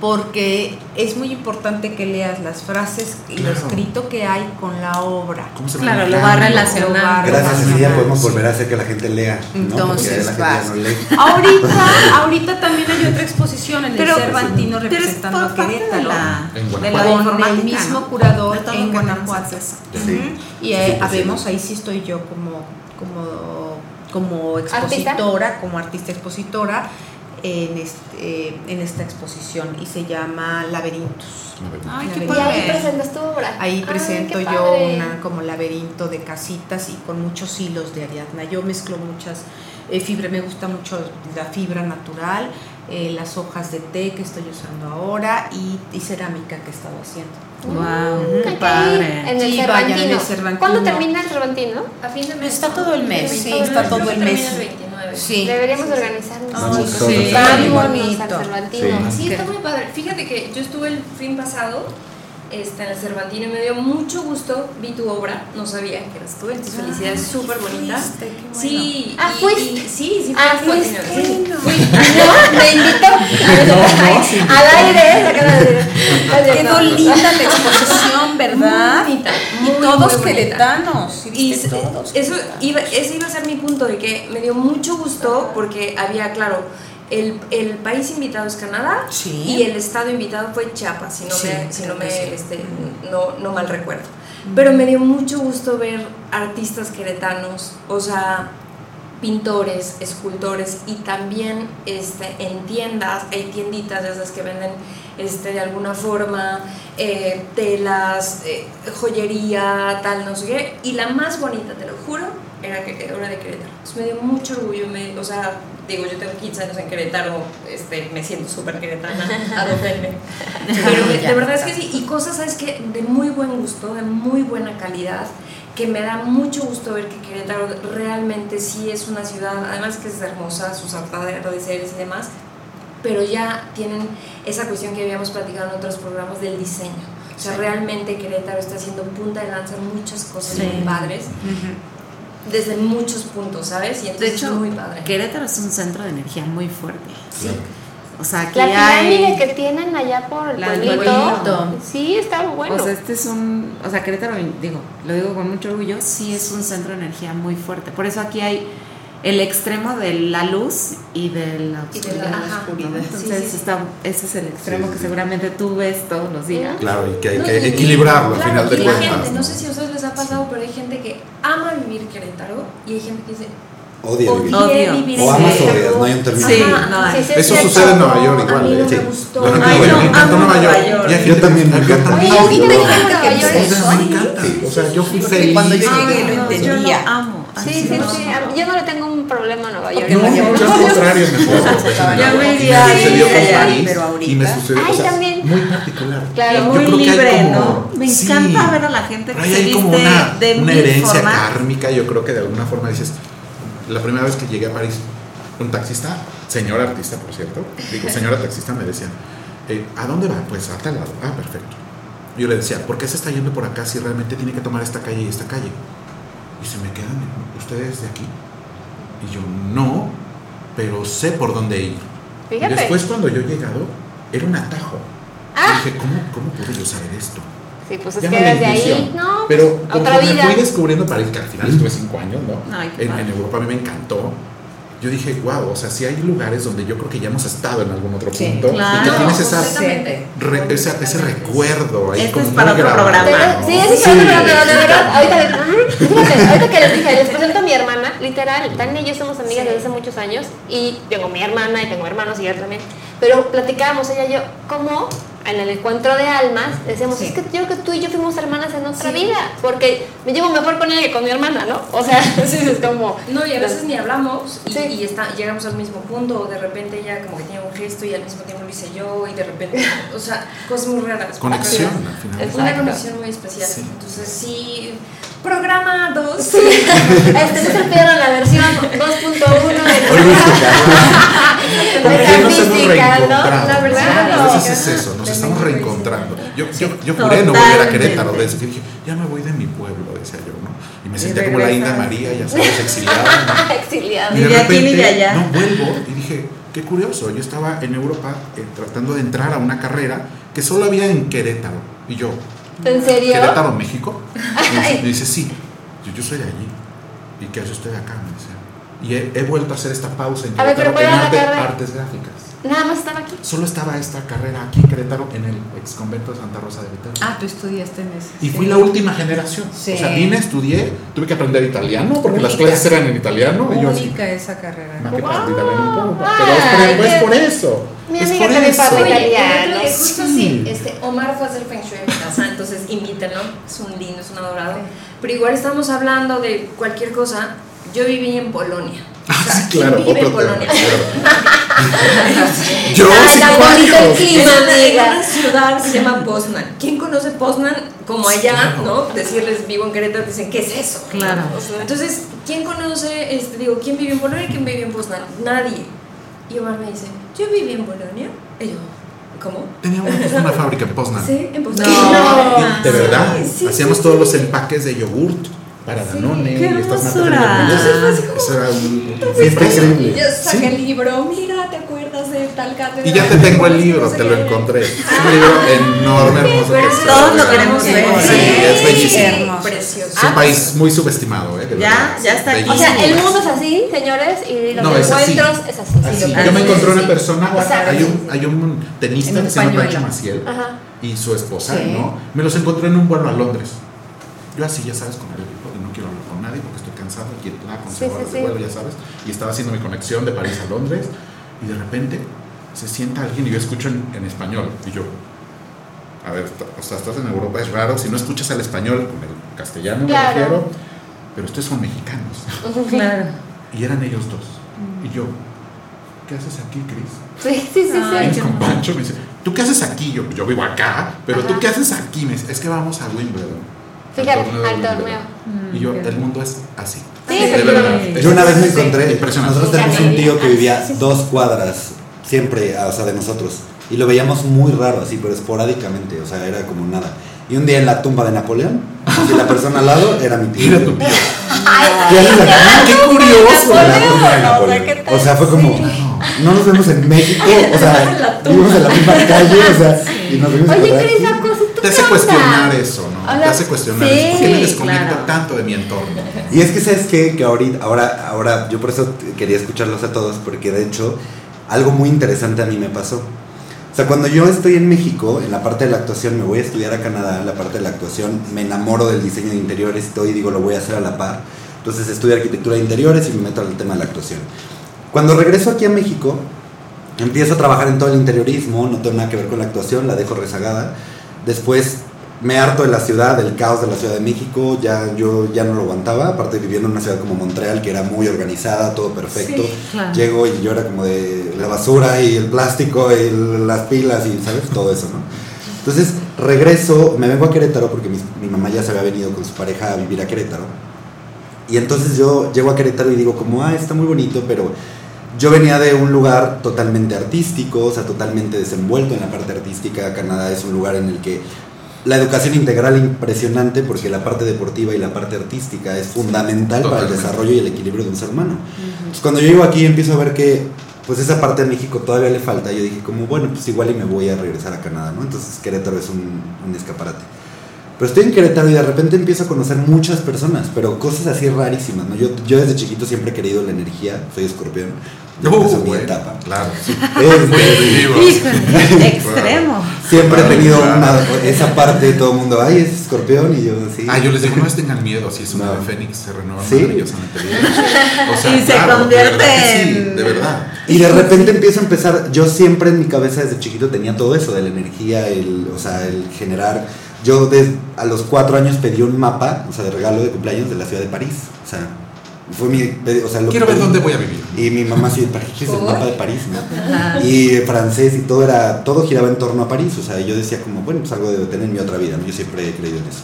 porque es muy importante que leas las frases y lo escrito que hay con la obra. ¿Cómo se Claro, lo va. Gracias a ese día Relacionado. podemos volver a hacer que la gente lea. Entonces, Porque la gente vas. ya no lee. Ahorita, ahorita también hay otra exposición en el Pero- Cervantino pero es representando a Querétaro. la, En de la Guanajuato. Con el mismo curador en Guanajuato. acceso. Sí. Y eh, Sí, habemos, sí. ahí sí estoy yo como, como, como expositora, como artista expositora en, este, en esta exposición y se llama Laberintos. Ay, qué Y Y padre. ahí presentas tu obra. Ahí Ay, presento yo una como laberinto de casitas y con muchos hilos de Ariadna. Yo mezclo muchas eh, fibras, me gusta mucho la fibra natural, eh, las hojas de té que estoy usando ahora y, y cerámica que he estado haciendo. Wow, qué padre. En el Sí, vayan, en Cervantino. el Cervantino. ¿Cuándo termina el Cervantino? A fin de mes. Está todo el mes, sí, el está todo el mes. el 29. Sí. Deberíamos organizarnos. Todos. Sí, Vamos muy al bonito. Cervantino. Sí, está muy padre. Fíjate que yo estuve el fin pasado este, en el Cervantino y me dio mucho gusto. Vi tu obra, no sabía que eras tú. Entonces, felicidades, súper bonita. fuiste, qué bueno. Sí. Ah, y- ¿fuiste? y- sí, sí, fui Ah, Cervantino, fuiste. sí. Fui. No, me invitó. Al aire, ¿eh? Quedó linda la exposición, ¿verdad? Muy bonita, y muy, todos muy bonita. queretanos. ¿sí Y todos. eso iba, ese iba a ser mi punto, de que me dio mucho gusto porque había, claro, el, el país invitado es Canadá Sí. y el estado invitado fue Chiapas, si no Sí, me, si no, este, no, no mal recuerdo. Pero me dio mucho gusto ver artistas queretanos, o sea, pintores, escultores y también este, en tiendas, hay tienditas de esas que venden este, de alguna forma eh, telas, eh, joyería, tal, no sé qué. Y la más bonita, te lo juro, era, que, era de Querétaro. Entonces, me dio mucho orgullo, me, o sea, digo, yo tengo 15 años en Querétaro, este, me siento súper queretana, adótenme. Pero de, verdad es que sí, y cosas, ¿sabes qué? De muy buen gusto, de muy buena calidad, que me da mucho gusto ver que Querétaro realmente sí es una ciudad, además que es hermosa, sus atardeceres y demás, pero ya tienen esa cuestión que habíamos platicado en otros programas del diseño. O sea, realmente Querétaro está haciendo punta de lanza en muchas cosas Sí. muy padres, desde muchos puntos, ¿sabes? Y De entonces hecho, es muy padre. Querétaro es un centro de energía muy fuerte. Sí. O sea, aquí La hay... pirámide que tienen allá por el pueblito. Sí, está bueno. O sea, este es un, o sea, Querétaro, digo, lo digo con mucho orgullo, sí es un centro de energía muy fuerte. Por eso aquí hay el extremo de la luz y de la Y de oscuridad. la- ajá. Entonces, Sí, sí, está- ese es el extremo Sí, que sí. seguramente tú ves todos los días. Claro, y que hay No, que y- equilibrarlo al claro, final de cuentas. gente, no sé si a ustedes les ha pasado, pero hay gente que ama vivir Querétaro y hay gente que dice, Odia vivir. Odio. vivir O en amas o odias, no hay un término. Sí, no hay. Eso sí, sucede en Nueva York igual. A mí no ¿eh? me gustó. Ejemplo, Ay, bueno, no, me encantó Nueva York. Yo también, me yo encanta. Nueva York es eso. me encanta. O sea, yo fui feliz. cuando yo Ay, llegué lo entendía. Yo lo amo. Sí, sí, sí. Yo no le tengo un problema a Nueva York. No, yo al contrario, me fue Ya me iría a París pero ahorita- y me sucedió, Ay, también. muy particular. Claro, Yo muy libre, ¿no? Me encanta ver a la gente que se hay como viste una, de una herencia kármica, yo creo que de alguna forma dices, la primera vez que llegué a París, un taxista, señor artista por cierto, digo, señora taxista me decía, eh, ¿a dónde va? Pues a tal lado, ah, perfecto. Yo le decía, ¿por qué se está yendo por acá si realmente tiene que tomar esta calle y esta calle? Y se me quedan, ¿ustedes de aquí? Y yo, no, pero sé por dónde ir. Fíjate. Y después cuando yo he llegado, era un atajo. Ah. Y dije, ¿cómo, ¿cómo pude yo saber esto? Sí, pues es que desde ahí. No, Pero otra conforme vida. fui descubriendo París, que al final estuve cinco años, ¿no? Ay, en, en Europa a mí me encantó. Yo dije, wow, o sea, sí hay lugares donde yo creo que ya hemos estado en algún otro Sí, punto y que claro, tienes esa, re- esa- ese recuerdo ahí Este como es para otro programa. ¿no? Sí, sí, sí, pero, pero de verdad, ahorita, fíjate, ahorita que les dije, les presento a mi hermana, literal, Tania y yo somos amigas desde hace muchos años y tengo mi hermana y tengo hermanos y ella también, pero platicábamos ella y yo, ¿cómo? En el encuentro de almas, decíamos, Sí. es que yo creo que tú y yo fuimos hermanas en otra Sí. vida, porque me llevo mejor con ella que con mi hermana, ¿no? O sea, sí, es como... No, y a veces ni hablamos y, Sí. y está, llegamos al mismo punto, o de repente ella como que tiene un gesto y al mismo tiempo lo hice yo, y de repente, o sea, cosas muy raras. Conexión, al final. Es una conexión muy especial. Sí. Entonces, sí, programa 2. Este no se pierdan la versión 2.1 de Hoy escuchar. ¿Por qué nos hemos Característica, ¿no? La verdad, A no. veces es eso, nos estamos reencontrando. Yo, yo, yo juré no volver a. Querétaro, de eso, dije, ya me voy de mi pueblo, decía yo, ¿no? Y me sentía como la India regresas. María, ya sabes, exiliada. ¿no? Exiliado. Ni de aquí ni de allá. No vuelvo y dije, qué curioso, yo estaba en Europa eh, tratando de entrar a una carrera que solo había en Querétaro. Y yo, ¿En serio? ¿Querétaro, México? Y me dice, sí, yo, yo soy de allí. ¿Y qué hace usted acá? Me dice. Y he, he vuelto a hacer esta pausa en ver, Querétaro ¿cuál en arte- artes gráficas. Nada más estaba aquí. Solo estaba esta carrera aquí en Querétaro, en el ex convento de Santa Rosa de Viterbo. Ah, tú estudiaste en ese. Y sí. fui la última generación. Sí. O sea, vine, estudié, tuve que aprender italiano porque las Única. clases eran en italiano. Y yo así, Única esa carrera. "Ma, ¿qué Wow. un po'". Pero es por, eso. Mi es amiga por eso. Oye, italiano. día, justo Sí. sí, este, Omar fue a hacer Feng Shui casa, entonces invítenlo, es un lindo, es un adorado. Pero igual estamos hablando de cualquier cosa. Yo viví en Polonia. O sea, Ah, sí, ¿quién claro, vive otro en Polonia? tema. claro. Yo Ay, sí, el clima, amiga. en una ciudad se llama Poznan. ¿Quién conoce Poznan? Como allá, Claro. ¿no? Decirles vivo en Querétaro, dicen, ¿qué es eso? Claro. O sea, Entonces, ¿quién conoce, este, digo, quién vive en Polonia y quién vive en Poznan? Nadie. Y Omar me dice, yo viví en Polonia. Y yo, ¿cómo? Teníamos una fábrica en Poznan. Sí, en Poznan. No. De verdad, Sí, sí, hacíamos sí, todos sí. los empaques de yogurt para Danone qué y estas hermosura. Eso era un, increíble. yo saqué Sí. el libro, mira, ¿te acuerdas tal cátedra? Y ya te tengo el libro, te lo encontré. Es un libro enorme, hermoso. Que Todos lo queremos ver. Sí, es bellísimo. Hermoso. Precioso. Es un país muy subestimado, ¿eh? Ya, ya está aquí. O sea, el mundo es así, señores, y los No, es así. encuentros es así. Yo me encontré una persona, hay un, hay un tenista que se llama. Pancho Maciel Ajá. y su esposa, Sí. ¿no? Me los encontré en un vuelo a Londres. Yo así, ya sabes, con el equipo, y no quiero hablar con nadie porque estoy cansado, quiero la con Sí, sí, sí. de vuelo, ya sabes. Y estaba haciendo mi conexión de París a Londres y de repente se sienta alguien y yo escucho en, en español y yo, a ver, o sea, estás en Europa, es raro, si no escuchas el español, con el castellano Claro. me refiero, pero ustedes son mexicanos. Claro. Y eran ellos dos. Y yo, ¿qué haces aquí, Cris? Sí, sí, sí, Ay, sí. Con Pancho, me dice, ¿tú qué haces aquí? Yo, yo vivo acá, pero ¿tú Ajá. qué haces aquí? Me dice, es que vamos a Wimbledon. Fíjate, torneo de al Wimbledon". torneo. Y yo, el mundo es así. Sí, de verdad. efectivamente. Yo una vez me encontré, Impresionante. nosotros tenemos un tío que vivía dos cuadras, siempre, o sea, de nosotros. Y lo veíamos muy raro, así, pero esporádicamente, o sea, era como nada. Y un día en la tumba de Napoleón, y la persona al lado era mi tío. Era tu tío. ¿Qué haces acá? ¡Qué curioso! En la tumba de o sea, Napoleón. ¿qué? O sea, fue como, no nos vemos en México, o sea, vivimos en la misma calle, o sea, y nos vimos Oye, la cosa, ¿tú Te hace onda? cuestionar eso, ¿no? O Te hace cuestionar sí, eso. ¿Por qué me desconecto claro. tanto de mi entorno? Y es que sabes qué? que ahorita, ahora, ahora, yo por eso quería escucharlos a todos, porque de hecho, algo muy interesante a mí me pasó. O sea, cuando yo estoy en México, en la parte de la actuación, me voy a estudiar a Canadá, en la parte de la actuación, me enamoro del diseño de interiores, estoy, digo, lo voy a hacer a la par. Entonces estudio arquitectura de interiores y me meto al tema de la actuación. Cuando regreso aquí a México, empiezo a trabajar en todo el interiorismo, no tengo nada que ver con la actuación, la dejo rezagada. Después me harto de la ciudad, del caos de la Ciudad de México, ya yo ya no lo aguantaba, aparte viviendo en una ciudad como Montreal que era muy organizada, todo perfecto. Sí, claro. Llego y yo era como de la basura y el plástico y las pilas y sabes todo eso, ¿no? Entonces regreso, me vengo a Querétaro porque mi, mi mamá ya se había venido con su pareja a vivir a Querétaro. Y entonces yo llego a Querétaro y digo como, ah, está muy bonito, pero yo venía de un lugar totalmente artístico, o sea, totalmente desenvuelto en la parte artística. Canadá es un lugar en el que la educación integral impresionante porque la parte deportiva y la parte artística es fundamental para el desarrollo y el equilibrio de un ser humano. Entonces, cuando yo llego aquí empiezo a ver que pues esa parte de México todavía le falta. Yo dije como, bueno, pues igual y me voy a regresar a Canadá, ¿no? Entonces Querétaro es un, un escaparate. Pero estoy en Querétaro y de repente empiezo a conocer muchas personas, pero cosas así rarísimas, ¿no? Yo, yo desde chiquito siempre he querido la energía, soy escorpión. Uh, Esa es mi etapa. Claro. Este, Muy vivo. Híjole, extremo. siempre he tenido una, esa parte de todo el mundo, ay, es escorpión, y yo así. Ah, yo les digo, no les tengan miedo, si es una No. ave fénix, se renueva Sí. maravillosamente bien. O sea, Y se claro, de convierte verdad que sí, de verdad. Y de repente empiezo a empezar, yo siempre en mi cabeza desde chiquito tenía todo eso, de la energía, el, o sea, el generar. Yo a los cuatro años pedí un mapa, o sea, de regalo de cumpleaños de la ciudad de París. O sea, fue mi, o sea, lo Quiero ver dónde voy a vivir. Y mi mamá sí, ¿para qué es el mapa de París? ¿no? Y francés y todo era, todo giraba en torno a París. O sea, yo decía como, bueno, pues algo debo tener en mi otra vida, ¿no? Yo siempre he creído en eso.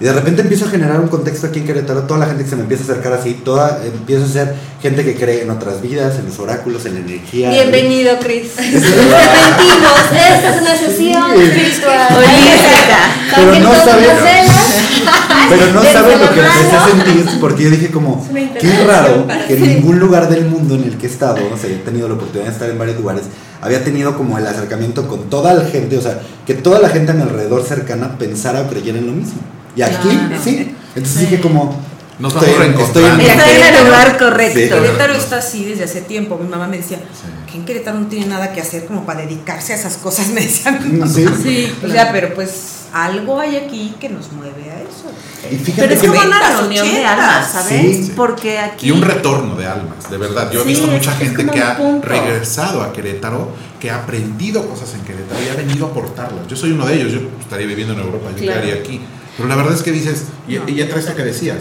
Y de repente empiezo a generar un contexto aquí en Querétaro, toda la gente que se me empieza a acercar así, toda empieza a ser gente que cree en otras vidas, en los oráculos, en la energía. Bienvenido, Chris. Es Nos arrepentimos. Esta es una sesión Sí. espiritual. Holística. Pero También no sabes-. Pero no sabes lo que empecé a sentir porque yo dije como, qué raro que en ningún lugar del mundo en el que he estado, o sea, he tenido la oportunidad de estar en varios lugares, había tenido como el acercamiento con toda la gente, o sea, que toda la gente a mi alrededor cercana pensara o creyera en lo mismo. Y aquí, Claro. sí. Entonces dije como, Nos estoy, vamos en- estoy el lugar correcto. Sí. Querétaro está así desde hace tiempo. Mi mamá me decía Sí. que en Querétaro no tiene nada que hacer como para dedicarse a esas cosas. Me decían. Sí. Sí, o sea, pero pues algo hay aquí que nos mueve a eso. Y fíjate Pero es que como una 90s, reunión de 80s. almas, ¿sabes? Sí. Porque aquí. Y un retorno de almas, de verdad. Yo he Sí, visto mucha gente que ha punto. regresado a Querétaro, que ha aprendido cosas en Querétaro y ha venido a aportarlas. Yo soy uno de ellos, yo estaría viviendo en Europa, yo Claro. quedaría aquí. Pero la verdad es que dices, y, y entra esto que decías,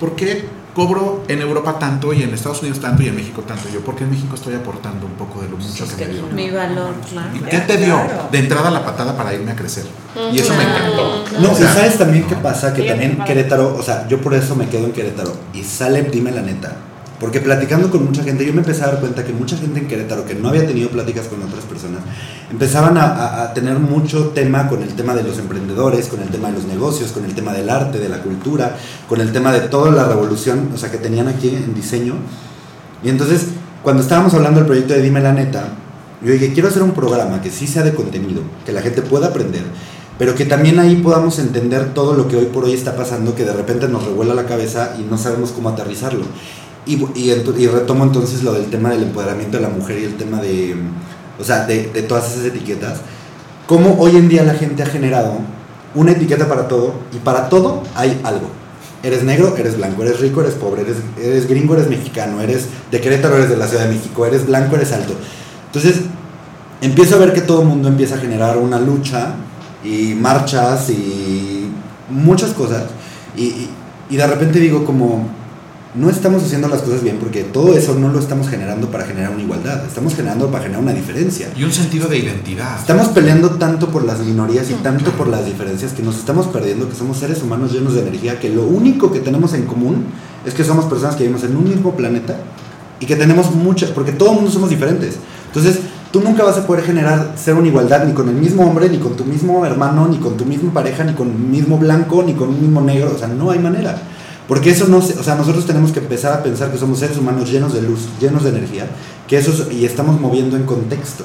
¿por qué cobro en Europa tanto y en Estados Unidos tanto y en México tanto? Yo, porque en México estoy aportando un poco de lo mucho que, me dio. Mi valor, claro. ¿Y qué te dio? Claro. De entrada la patada para irme a crecer. Y eso me encantó. No, O sea, y sabes también qué pasa, que también. Querétaro, o sea, yo por eso me quedo en Querétaro. Y sale, dime la neta. Porque platicando con mucha gente, yo me empecé a dar cuenta que mucha gente en Querétaro que no había tenido pláticas con otras personas, empezaban a, tener mucho tema con el tema de los emprendedores, con el tema de los negocios, con el tema del arte, de la cultura, con el tema de toda la revolución, o sea, que tenían aquí en diseño. Y entonces, cuando estábamos hablando del proyecto de Dime la neta, yo dije, quiero hacer un programa que sí sea de contenido, que la gente pueda aprender, pero que también ahí podamos entender todo lo que hoy por hoy está pasando, que de repente nos revuela la cabeza y no sabemos cómo aterrizarlo. Y, y, retomo entonces lo del tema del empoderamiento de la mujer y el tema de, o sea, de, de todas esas etiquetas. Cómo hoy en día la gente ha generado una etiqueta para todo y para todo hay algo. Eres negro, eres blanco, eres rico, eres pobre, eres, eres gringo, eres mexicano, eres de Querétaro, eres de la Ciudad de México, eres blanco, eres alto. Entonces, empiezo a ver que todo el mundo empieza a generar una lucha y marchas y muchas cosas. Y- y de repente digo como, no estamos haciendo las cosas bien porque todo eso no lo estamos generando para generar una igualdad, estamos generando para generar una diferencia. Y un sentido de identidad. Estamos peleando tanto por las minorías y tanto por las diferencias que nos estamos perdiendo, que somos seres humanos llenos de energía, que lo único que tenemos en común es que somos personas que vivimos en un mismo planeta y que tenemos muchas, porque todo el mundo somos diferentes. Entonces, tú nunca vas a poder generar ser una igualdad ni con el mismo hombre, ni con tu mismo hermano, ni con tu misma pareja, ni con el mismo blanco, ni con un mismo negro, o sea, no hay manera. Porque eso no, o sea, nosotros tenemos que empezar a pensar que somos seres humanos llenos de luz, llenos de energía, que eso es- y estamos moviendo en contexto.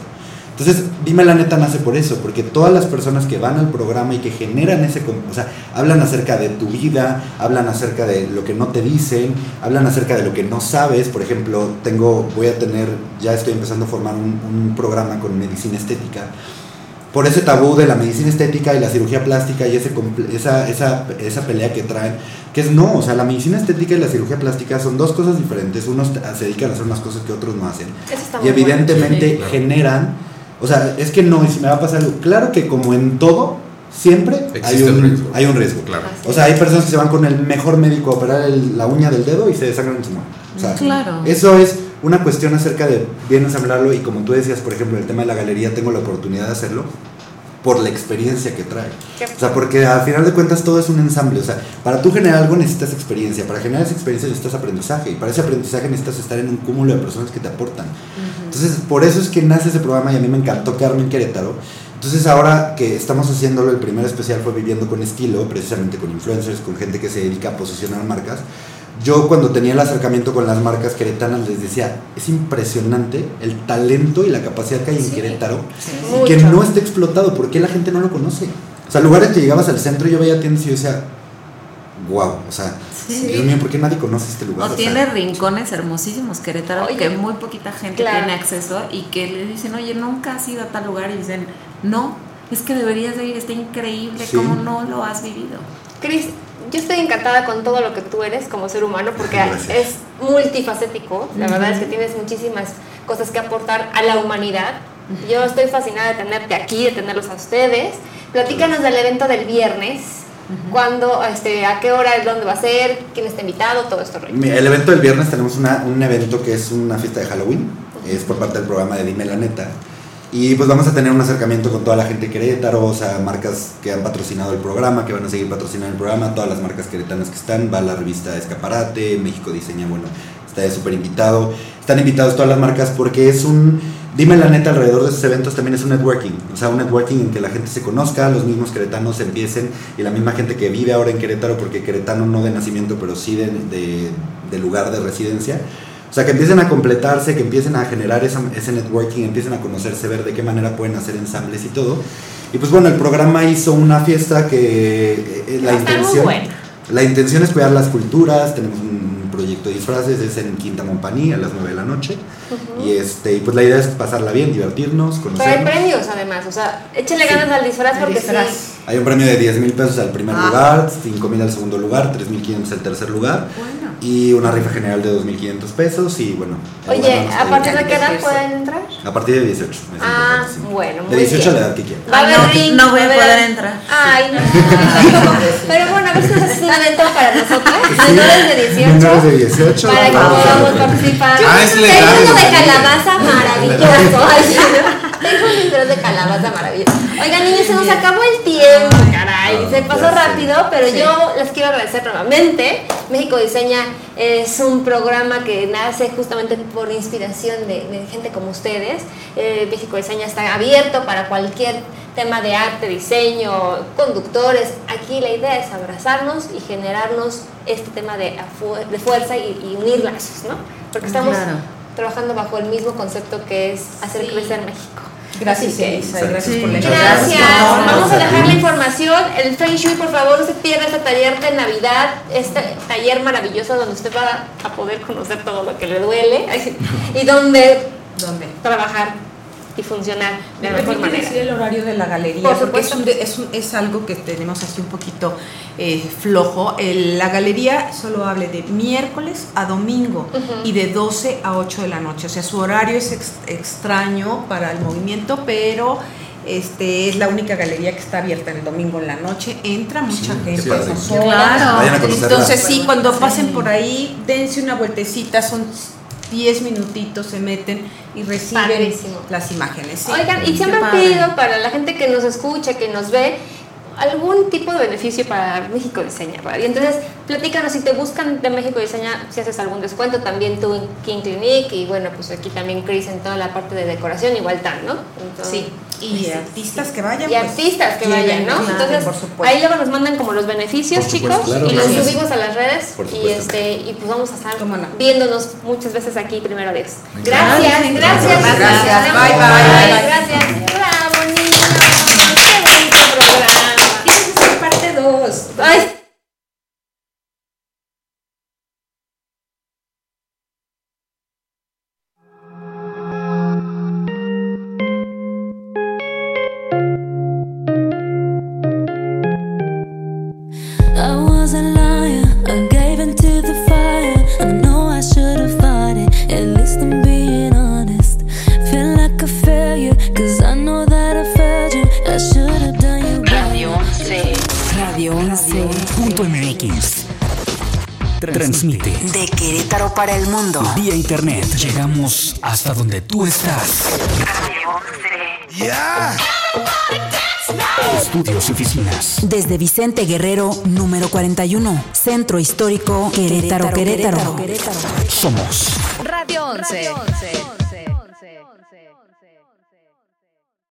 Entonces, dime la neta nace por eso, porque todas las personas que van al programa y que generan ese, o sea, hablan acerca de tu vida, hablan acerca de lo que no te dicen, hablan acerca de lo que no sabes. Por ejemplo, tengo, voy a tener, ya estoy empezando a formar un, un programa con medicina estética. Por ese tabú de la medicina estética y la cirugía plástica y ese, esa, esa, esa pelea que traen, que es no, o sea, la medicina estética y la cirugía plástica son dos cosas diferentes. Unos se dedican a hacer unas cosas que otros no hacen Eso está y bueno. evidentemente generan, o sea, es que no, y si me va a pasar algo, claro que como en todo, siempre hay un, riesgo. hay un riesgo. Claro. O sea, hay personas que se van con el mejor médico a operar el- la uña del dedo y se desangran en su mano. O sea, Claro. eso es una cuestión acerca de, vienes a hablarlo y como tú decías, por ejemplo, el tema de la galería, tengo la oportunidad de hacerlo por la experiencia que trae. O sea, porque al final de cuentas todo es un ensamble. O sea, para tú generar algo necesitas experiencia. Para generar esa experiencia necesitas aprendizaje. Y para ese aprendizaje necesitas estar en un cúmulo de personas que te aportan. Entonces, por eso es que nace ese programa y a mí me encantó quedarme en Querétaro. Entonces, ahora que estamos haciéndolo, el primer especial fue Viviendo con Estilo, precisamente con influencers, con gente que se dedica a posicionar marcas. Yo cuando tenía el acercamiento con las marcas queretanas les decía, es impresionante el talento y la capacidad que hay en Querétaro Mucho. que no está explotado. ¿Por qué la gente no lo conoce? O sea, lugares que llegabas al centro y yo veía tiendas y yo decía, wow, o sea, Sí. Dios mío, ¿por qué nadie conoce este lugar? O tiene rincones hermosísimos Querétaro Oye. que muy poquita gente Claro. tiene acceso y que le dicen, oye, nunca has ido a tal lugar y dicen, no, es que deberías de ir, está increíble, Sí. ¿cómo no lo has vivido? Cris, yo estoy encantada con todo lo que tú eres como ser humano porque Gracias. es multifacético. La verdad es que tienes muchísimas cosas que aportar a la humanidad. Yo estoy fascinada de tenerte aquí, de tenerlos a ustedes. Platícanos del evento del viernes. ¿Cuándo, este, a qué hora, dónde va a ser, quién está invitado, todo esto rollo? Mi- El evento del viernes tenemos una- un evento que es una fiesta de Halloween, es por parte del programa de Dime la Neta. Y pues vamos a tener un acercamiento con toda la gente de Querétaro, o sea, marcas que han patrocinado el programa, que van a seguir patrocinando el programa, todas las marcas queretanas que están, va la revista Escaparate, México Diseña, bueno, está súper invitado. Están invitados todas las marcas porque es un, dime la neta, alrededor de estos eventos también es un networking, o sea, un networking en que la gente se conozca, los mismos queretanos empiecen y la misma gente que vive ahora en Querétaro, porque queretano no de nacimiento, pero sí de- de lugar de residencia. O sea, que empiecen a completarse, que empiecen a generar esa- ese networking, empiecen a conocerse, ver de qué manera pueden hacer ensambles y todo. Y pues bueno, el programa hizo una fiesta que eh, la muy intención... buena. La intención es cuidar las culturas, tenemos un proyecto de disfraces, es en Quinta Mompaní a las 9 de la noche. Y este, y pues la idea es pasarla bien, divertirnos, Pero hay premios además, o sea, échenle ganas al disfraz porque disfraz. sí. Hay un premio de 10 mil pesos al primer Ah. lugar, 5 mil al segundo lugar, 3.500 al tercer lugar. Bueno. Y una rifa general de 2.500 pesos y bueno. Oye, ¿a partir de qué edad pueden entrar? A partir de 18. es Ah, bueno, muy De 18 a la edad que quieran. Va a haber no, voy a poder entrar. Ay, no. Pero bueno, a ver si nos haces un evento para nosotras, menores de 18. Menores de 18. Para que vamos a podamos participar. Ah, es legal, Tengo uno de es calabaza maravilloso. Sí. Tengo un de calabaza maravilloso. Oigan, niños, se nos acabó el tiempo, caray. Se pasó rápido, pero yo les quiero agradecer nuevamente. México Diseña es un programa que nace justamente por inspiración de, de gente como ustedes. Eh, México Diseña está abierto para cualquier tema de arte, diseño, conductores. Aquí la idea es abrazarnos y generarnos este tema de, fuerza y, y unir lazos, ¿no? Porque estamos Claro. trabajando bajo el mismo concepto que es hacer crecer México. Gracias, Elisa, gracias Sí. por la Muchas Gracias. Vamos a dejar la información. El Feng Shui, por favor, no se pierda este taller de Navidad, este taller maravilloso donde usted va a poder conocer todo lo que le duele y donde ¿Dónde? trabajar y funcionar de la ¿Me mejor permite manera. decir el horario de la galería? Por porque es, supuesto. un de- es, un- es algo que tenemos así un poquito eh, flojo. El- la galería solo hable de miércoles a domingo y de 12 a 8 de la noche. O sea, su horario es ex- extraño para el movimiento, pero este es la única galería que está abierta el domingo en la noche. Entra mucha Sí, gente. Claro. Vayan a conocerla. Entonces sí, cuando pasen por ahí, dense una vueltecita, son 10 minutitos, se meten y reciben Padrísimo. las imágenes. sí. Oigan, y siempre han pedido para la gente que nos escucha, que nos ve, algún tipo de beneficio para México Diseña. ¿verdad? Y entonces, platícanos, si te buscan de México Diseña, si haces algún descuento, también tú en King Clinic, y bueno, pues aquí también Chris en toda la parte de decoración, igual tan, ¿no? Entonces, Sí, y artistas que vayan. Y pues, artistas que vayan, ¿no? claro, Entonces, por supuesto. ahí luego nos mandan como los beneficios, Por supuesto, chicos, claro, y los gracias. subimos a las redes y este y pues vamos a estar no. viéndonos muchas veces aquí primero Dios. Venga. Gracias, gracias, Gracias. gracias. Bye, bye, bye. Gracias. I Desde Vicente Guerrero, número 41. Centro Histórico, Querétaro, Querétaro. Somos Radio 11.